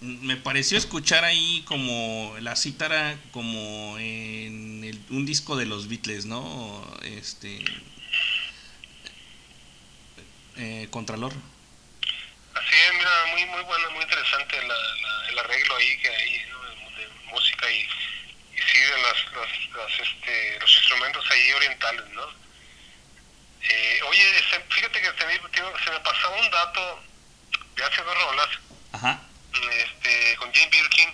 Me pareció escuchar ahí como la cítara como en el- un disco de los Beatles, ¿no? Este eh, Contralor. Así es, mira, muy muy bueno, muy interesante la, la- el arreglo ahí que hay ¿no? de, de música y, sigue las, las, las, este, los instrumentos ahí orientales, ¿no? Eh, oye, se- fíjate que se me, se me pasaba un dato de hace dos rolas Ajá. este, con Jane Birkin,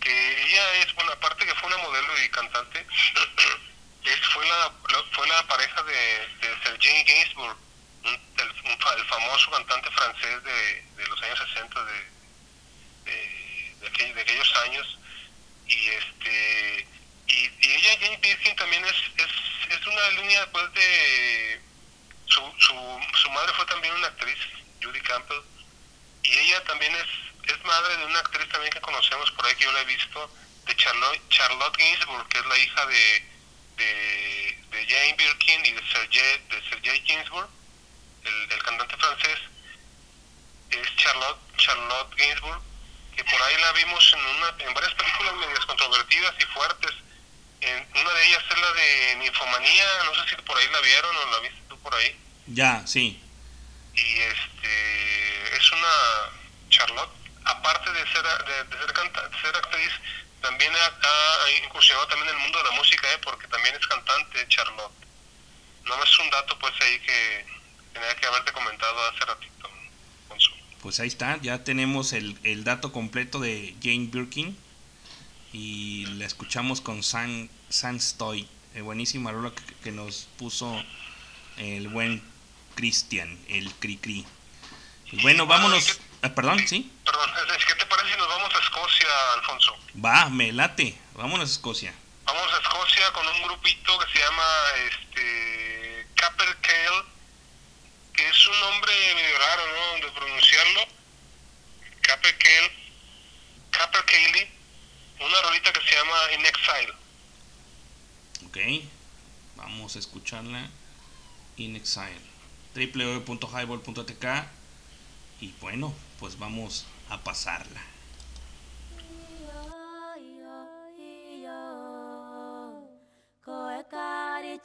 que ella es, bueno, aparte que fue una modelo y cantante, es, fue, la, la- fue la pareja de, de Sergei Gainsbourg, un- el, un fa- el famoso cantante francés de, de los años 60 de, de, de aquel- de aquellos años. Y este y, y ella, Jane Birkin, también es, es, es una línea pues de... Su, su, su madre fue también una actriz, Judy Campbell, y ella también es, es madre de una actriz también que conocemos por ahí que yo la he visto de Charlotte, Charlotte Gainsbourg que es la hija de, de, Jane Birkin y de Sergei, de Sergei Gainsbourg el, el cantante francés es Charlotte Charlotte Gainsbourg que por ahí la vimos en una en varias películas medias controvertidas y fuertes en, una de ellas es la de Ninfomanía no sé si por ahí la vieron o la viste tú por ahí Ya, sí. y este es una Charlotte aparte de ser de, de ser canta- de ser actriz también ha, ha incursionado también en el mundo de la música ¿eh? porque también es cantante Charlotte no es un dato pues ahí que tenía que haberte comentado hace ratito Pues ahí está, ya tenemos el, el dato completo de Jane Birkin y la escuchamos con San, San Stoy, eh, buenísima rola que, que nos puso el buen Cristian, el Cri Cri. Pues bueno, vámonos. ah, perdón, sí. perdón ¿qué te parece si nos vamos a Escocia Alfonso? Va, me late. Vámonos a Escocia. Vamos a Escocia con un grupito que se llama este Capercaillie, que es un nombre medio raro, ¿no? De pronunciarlo. Capercaillie, Capercaillie, una rolita que se llama In Exile. Ok, vamos a escucharla. In Exile. www.highball.tk y bueno, pues vamos a pasarla. Koe kari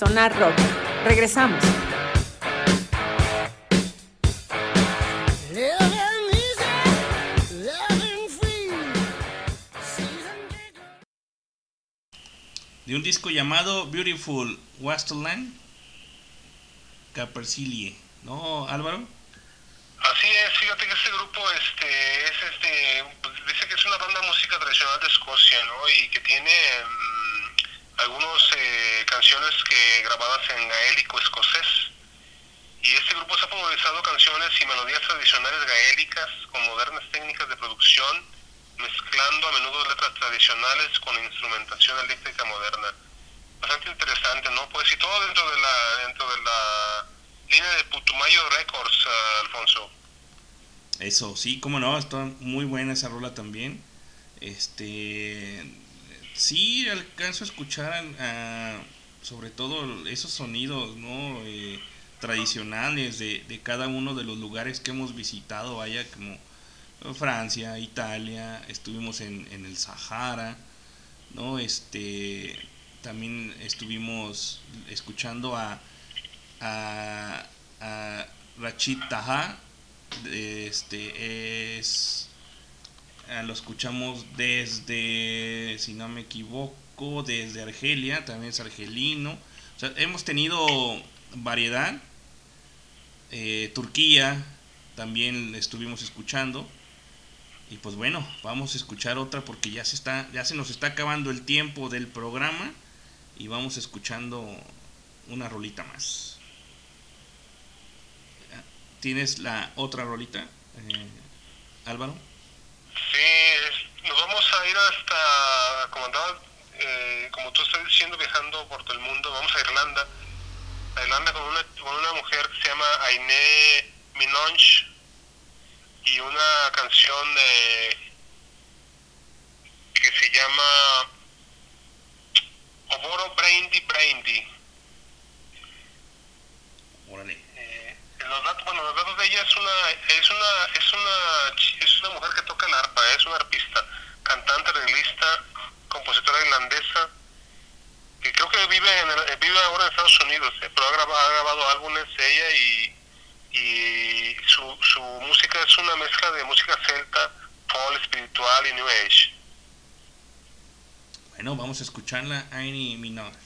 Sonar Rock. Regresamos. De un disco llamado Beautiful Wasteland, Capercilie, ¿no, Álvaro? Así es, fíjate que este grupo este, es este, dice que es una banda de música tradicional de Escocia, ¿no? Y que tiene mm, algunas eh, canciones que grabadas en gaélico escocés. Y este grupo se ha popularizado canciones y melodías tradicionales gaélicas con modernas técnicas de producción, mezclando a menudo letras tradicionales con instrumentación eléctrica moderna. Bastante interesante, ¿no? Pues y todo dentro de la, dentro de la línea de Putumayo Records, uh, Alfonso. Eso, sí, cómo no, está muy buena esa rola también. Este, sí, alcanzo a escuchar uh, sobre todo esos sonidos, ¿no? Eh, tradicionales de, de, cada uno de los lugares que hemos visitado, vaya, como Francia, Italia, estuvimos en, en el Sahara, ¿no? Este, también estuvimos escuchando a a, a Rachid Taha. Este es. Lo escuchamos desde, si no me equivoco, desde Argelia, también es argelino. O sea, hemos tenido variedad. Eh, Turquía también estuvimos escuchando. Y pues bueno, vamos a escuchar otra porque ya se está, ya se nos está acabando el tiempo del programa y vamos escuchando una rolita más. ¿Tienes la otra rolita, eh, Álvaro? Sí, nos vamos a ir hasta, como, andaba, eh, como tú estás diciendo, viajando por todo el mundo, vamos a Irlanda. Irlanda con una, con una mujer que se llama Aine Minogue y una canción de, que se llama Oboro Brandy Brandy. Órale los bueno, los datos de ella es una, es una, es una, es una mujer que toca el arpa, es una arpista, cantante, arreglista, compositora irlandesa, que creo que vive, en vive ahora en Estados Unidos, eh, pero ha grabado, ha grabado álbumes ella y, y su, su música es una mezcla de música celta, folk, espiritual y new age. Bueno, vamos a escucharla, Aini Minogue.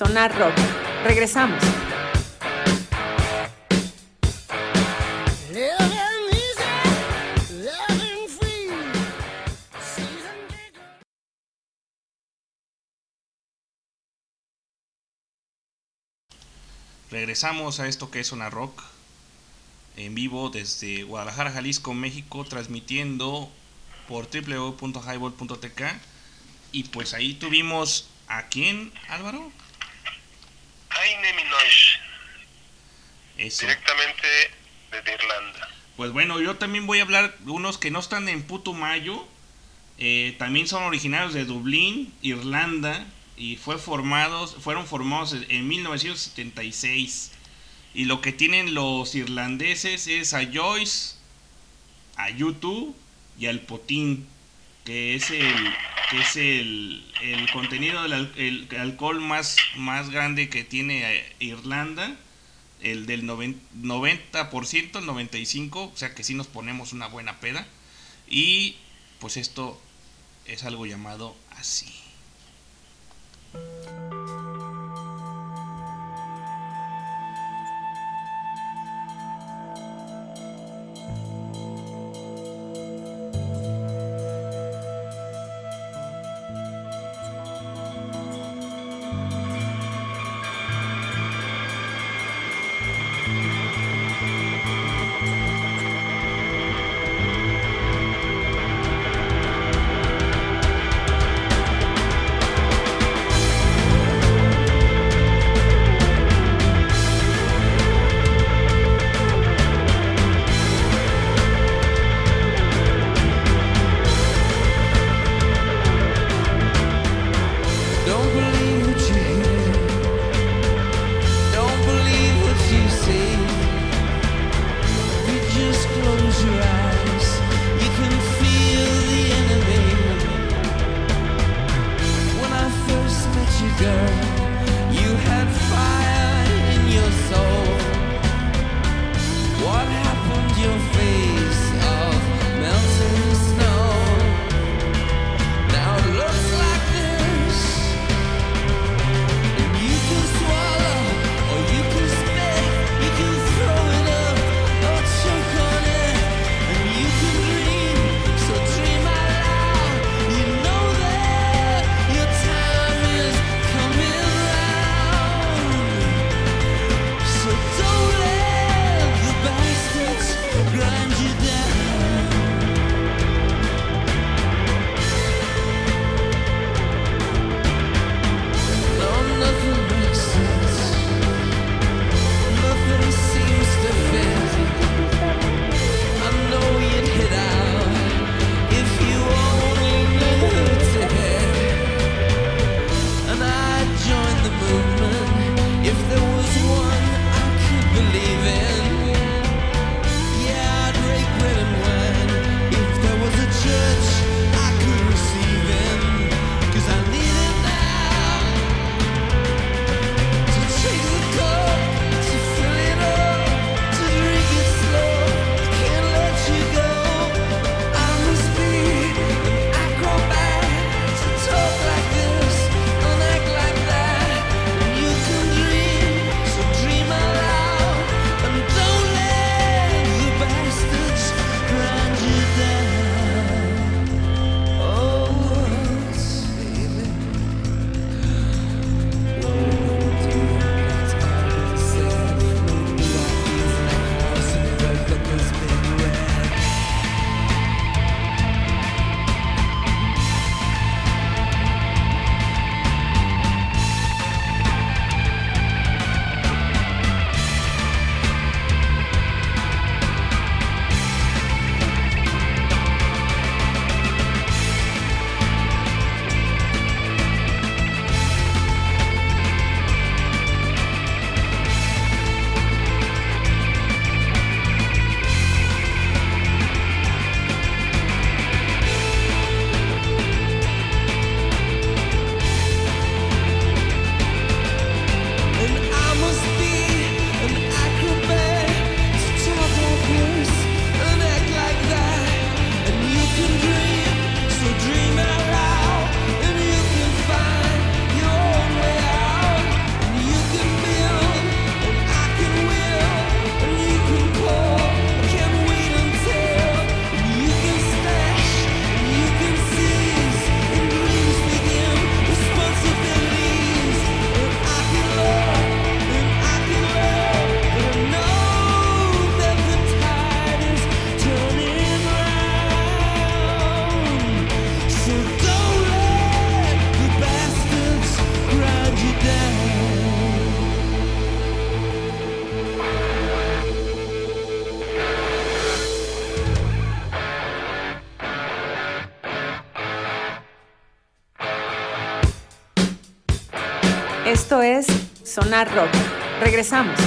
Sonar Rock. Regresamos. Regresamos a esto que es Sonar Rock en vivo desde Guadalajara, Jalisco, México, transmitiendo por www.highball.tk y pues ahí tuvimos a quién, Álvaro? Eso. directamente desde Irlanda. Pues bueno, yo también voy a hablar de unos que no están en Putumayo. Eh, también son originarios de Dublín, Irlanda. Y fue formados, fueron formados en 1976. Y lo que tienen los irlandeses es a Joyce, a YouTube y al Potín. Que es el, que es el, el contenido del el alcohol más, más grande que tiene eh, Irlanda el del noven- 90%, el 95%, o sea que sí nos ponemos una buena peda. Y pues esto es algo llamado así. Sonar Rock. Regresamos.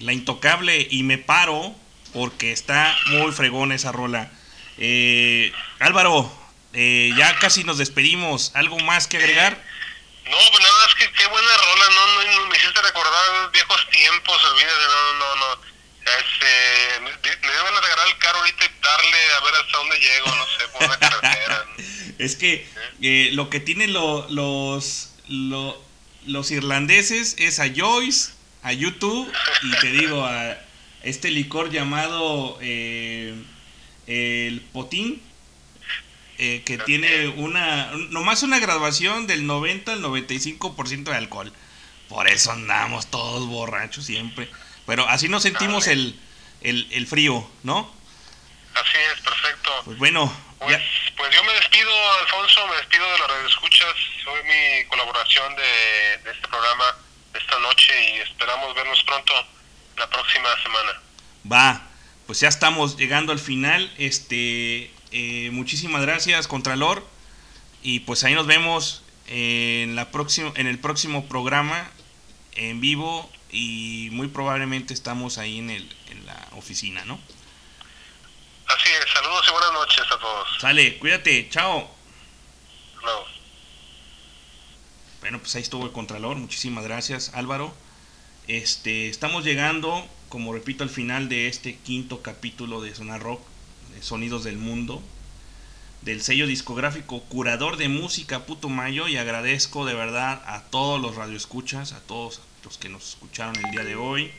La intocable y me paro porque está muy fregón esa rola. Eh, Álvaro, eh, ya casi nos despedimos. ¿Algo más que agregar? No, pues nada, es que qué buena rola, no, no, no, me hiciste recordar viejos tiempos, olvídate, no, no, no. Este, me, me deben regalar el carro ahorita y darle a ver hasta dónde llego, no sé, por una carretera. Es que eh, lo que tienen lo- los, lo- los irlandeses es a Joyce, a YouTube y te digo a este licor llamado eh, el potín. eh, que tiene una nomás una graduación del 90 al 95% de alcohol. Por eso andamos todos borrachos siempre. Pero así nos sentimos el, el, el frío, ¿no? Así es, perfecto. Pues bueno, Pues, pues yo me despido, Alfonso, me despido de la radio escuchas. Soy mi colaboración de, de este programa de esta noche y esperamos vernos pronto la próxima semana. Va, pues ya estamos llegando al final. Este, eh, muchísimas gracias, Contralor. Y pues ahí nos vemos en, la próxima, en el próximo programa en vivo. Y muy probablemente estamos ahí en, el, en la oficina, ¿no? Así es, saludos y buenas noches a todos. Sale, cuídate, chao. Luego. Bueno, pues ahí estuvo el Contralor. Muchísimas gracias, Álvaro. Este, estamos llegando, como repito, al final de este quinto capítulo de Sonar Rock, de Sonidos del Mundo, del sello discográfico Curador de Música Putumayo. Y agradezco de verdad a todos los radioescuchas, a todos los que nos escucharon el día de hoy.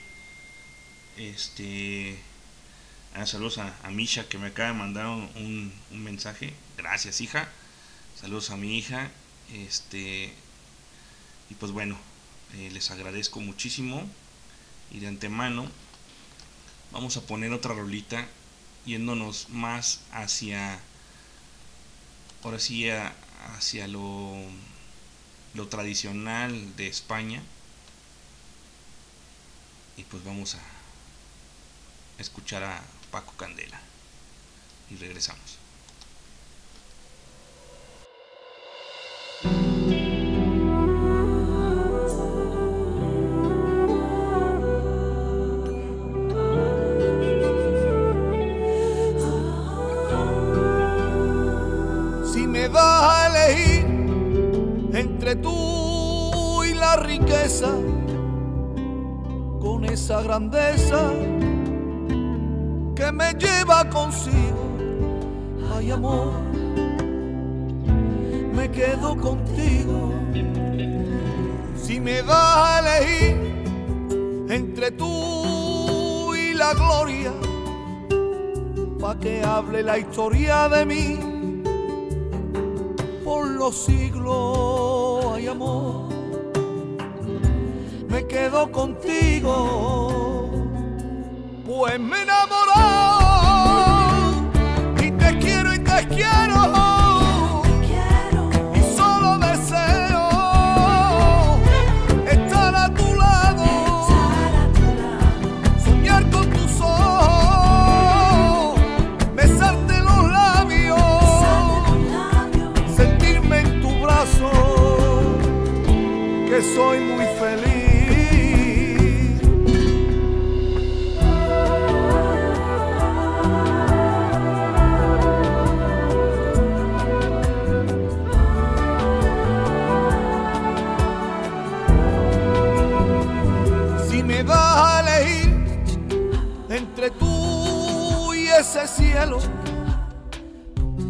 Este. ah, saludos a, Misha que me acaba de mandar un mensaje. Gracias, hija. Saludos a mi hija. Este. Y pues bueno, eh, les agradezco muchísimo. Y de antemano, vamos a poner otra rolita yéndonos más hacia. Ahora sí, a- hacia lo, lo tradicional de España. Y pues vamos a escuchar a Paco Candela. Y regresamos. Si me das a elegir entre tú y la riqueza, con esa grandeza que me lleva consigo, ay amor, me quedo contigo. Si me das a elegir entre tú y la gloria, pa' que hable la historia de mí por los siglos, ay amor, me quedo contigo, pues me he enamorado y te quiero y te quiero.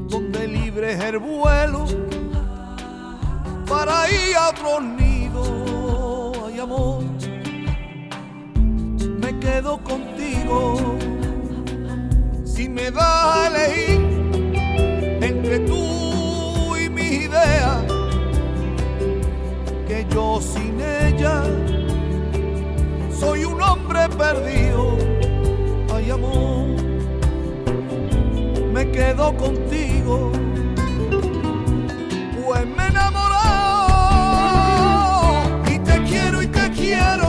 Donde libre el vuelo para ir a otro nido. Ay, amor, me quedo contigo. Si me das a elegir entre tú y mi idea, que yo sin ella soy un hombre perdido. Ay, amor me quedo contigo. Pues me he enamorado y te quiero y te quiero.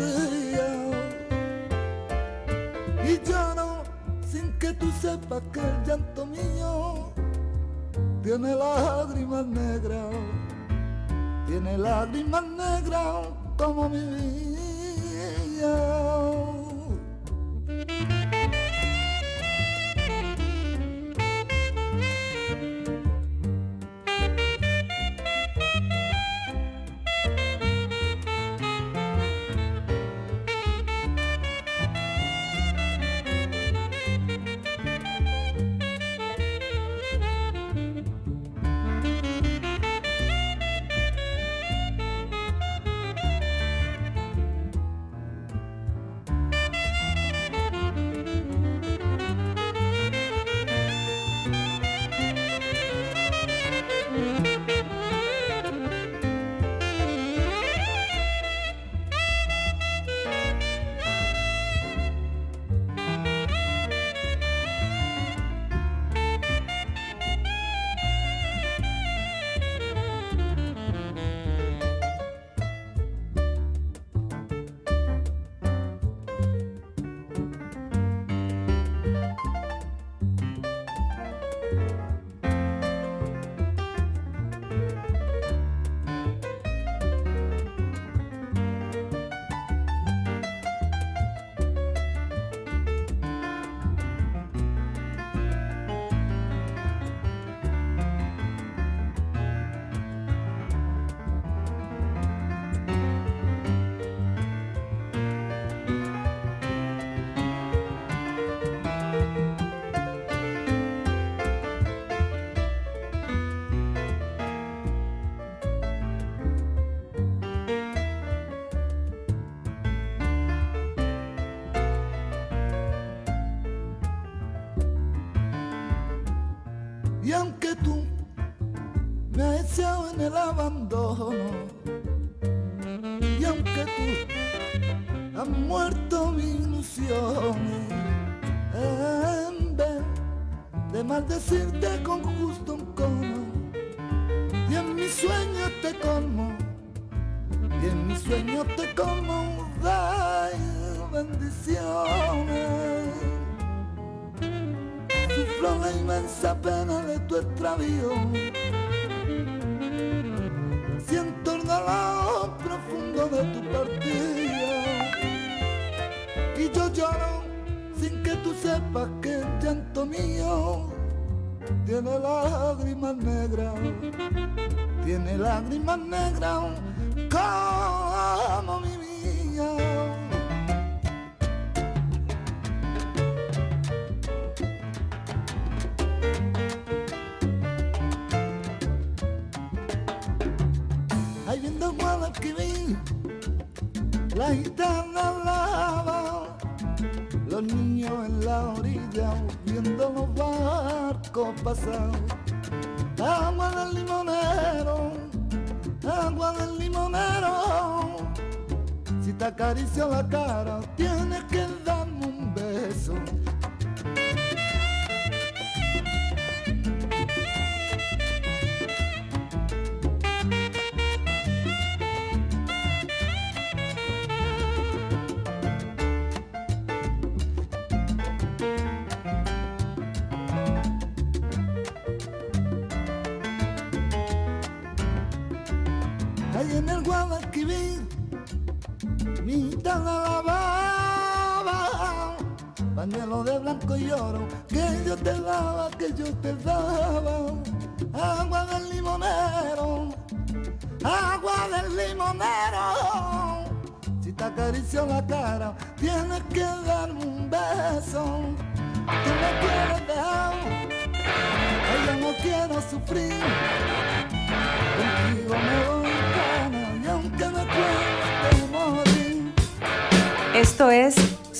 Partida. Y lloro sin que tú sepas que el llanto mío tiene lágrimas negras. Tiene lágrimas negras como mi vida. Y yo lloro sin que tú sepas que el llanto mío tiene lágrimas negras. Tiene lágrimas negras como mi vida. Ahí viendo Guadalquivir, la gitana Agua del limonero, agua del limonero, si te acaricio la cara tienes que darme un beso.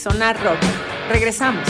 Sonar Rock. Regresamos.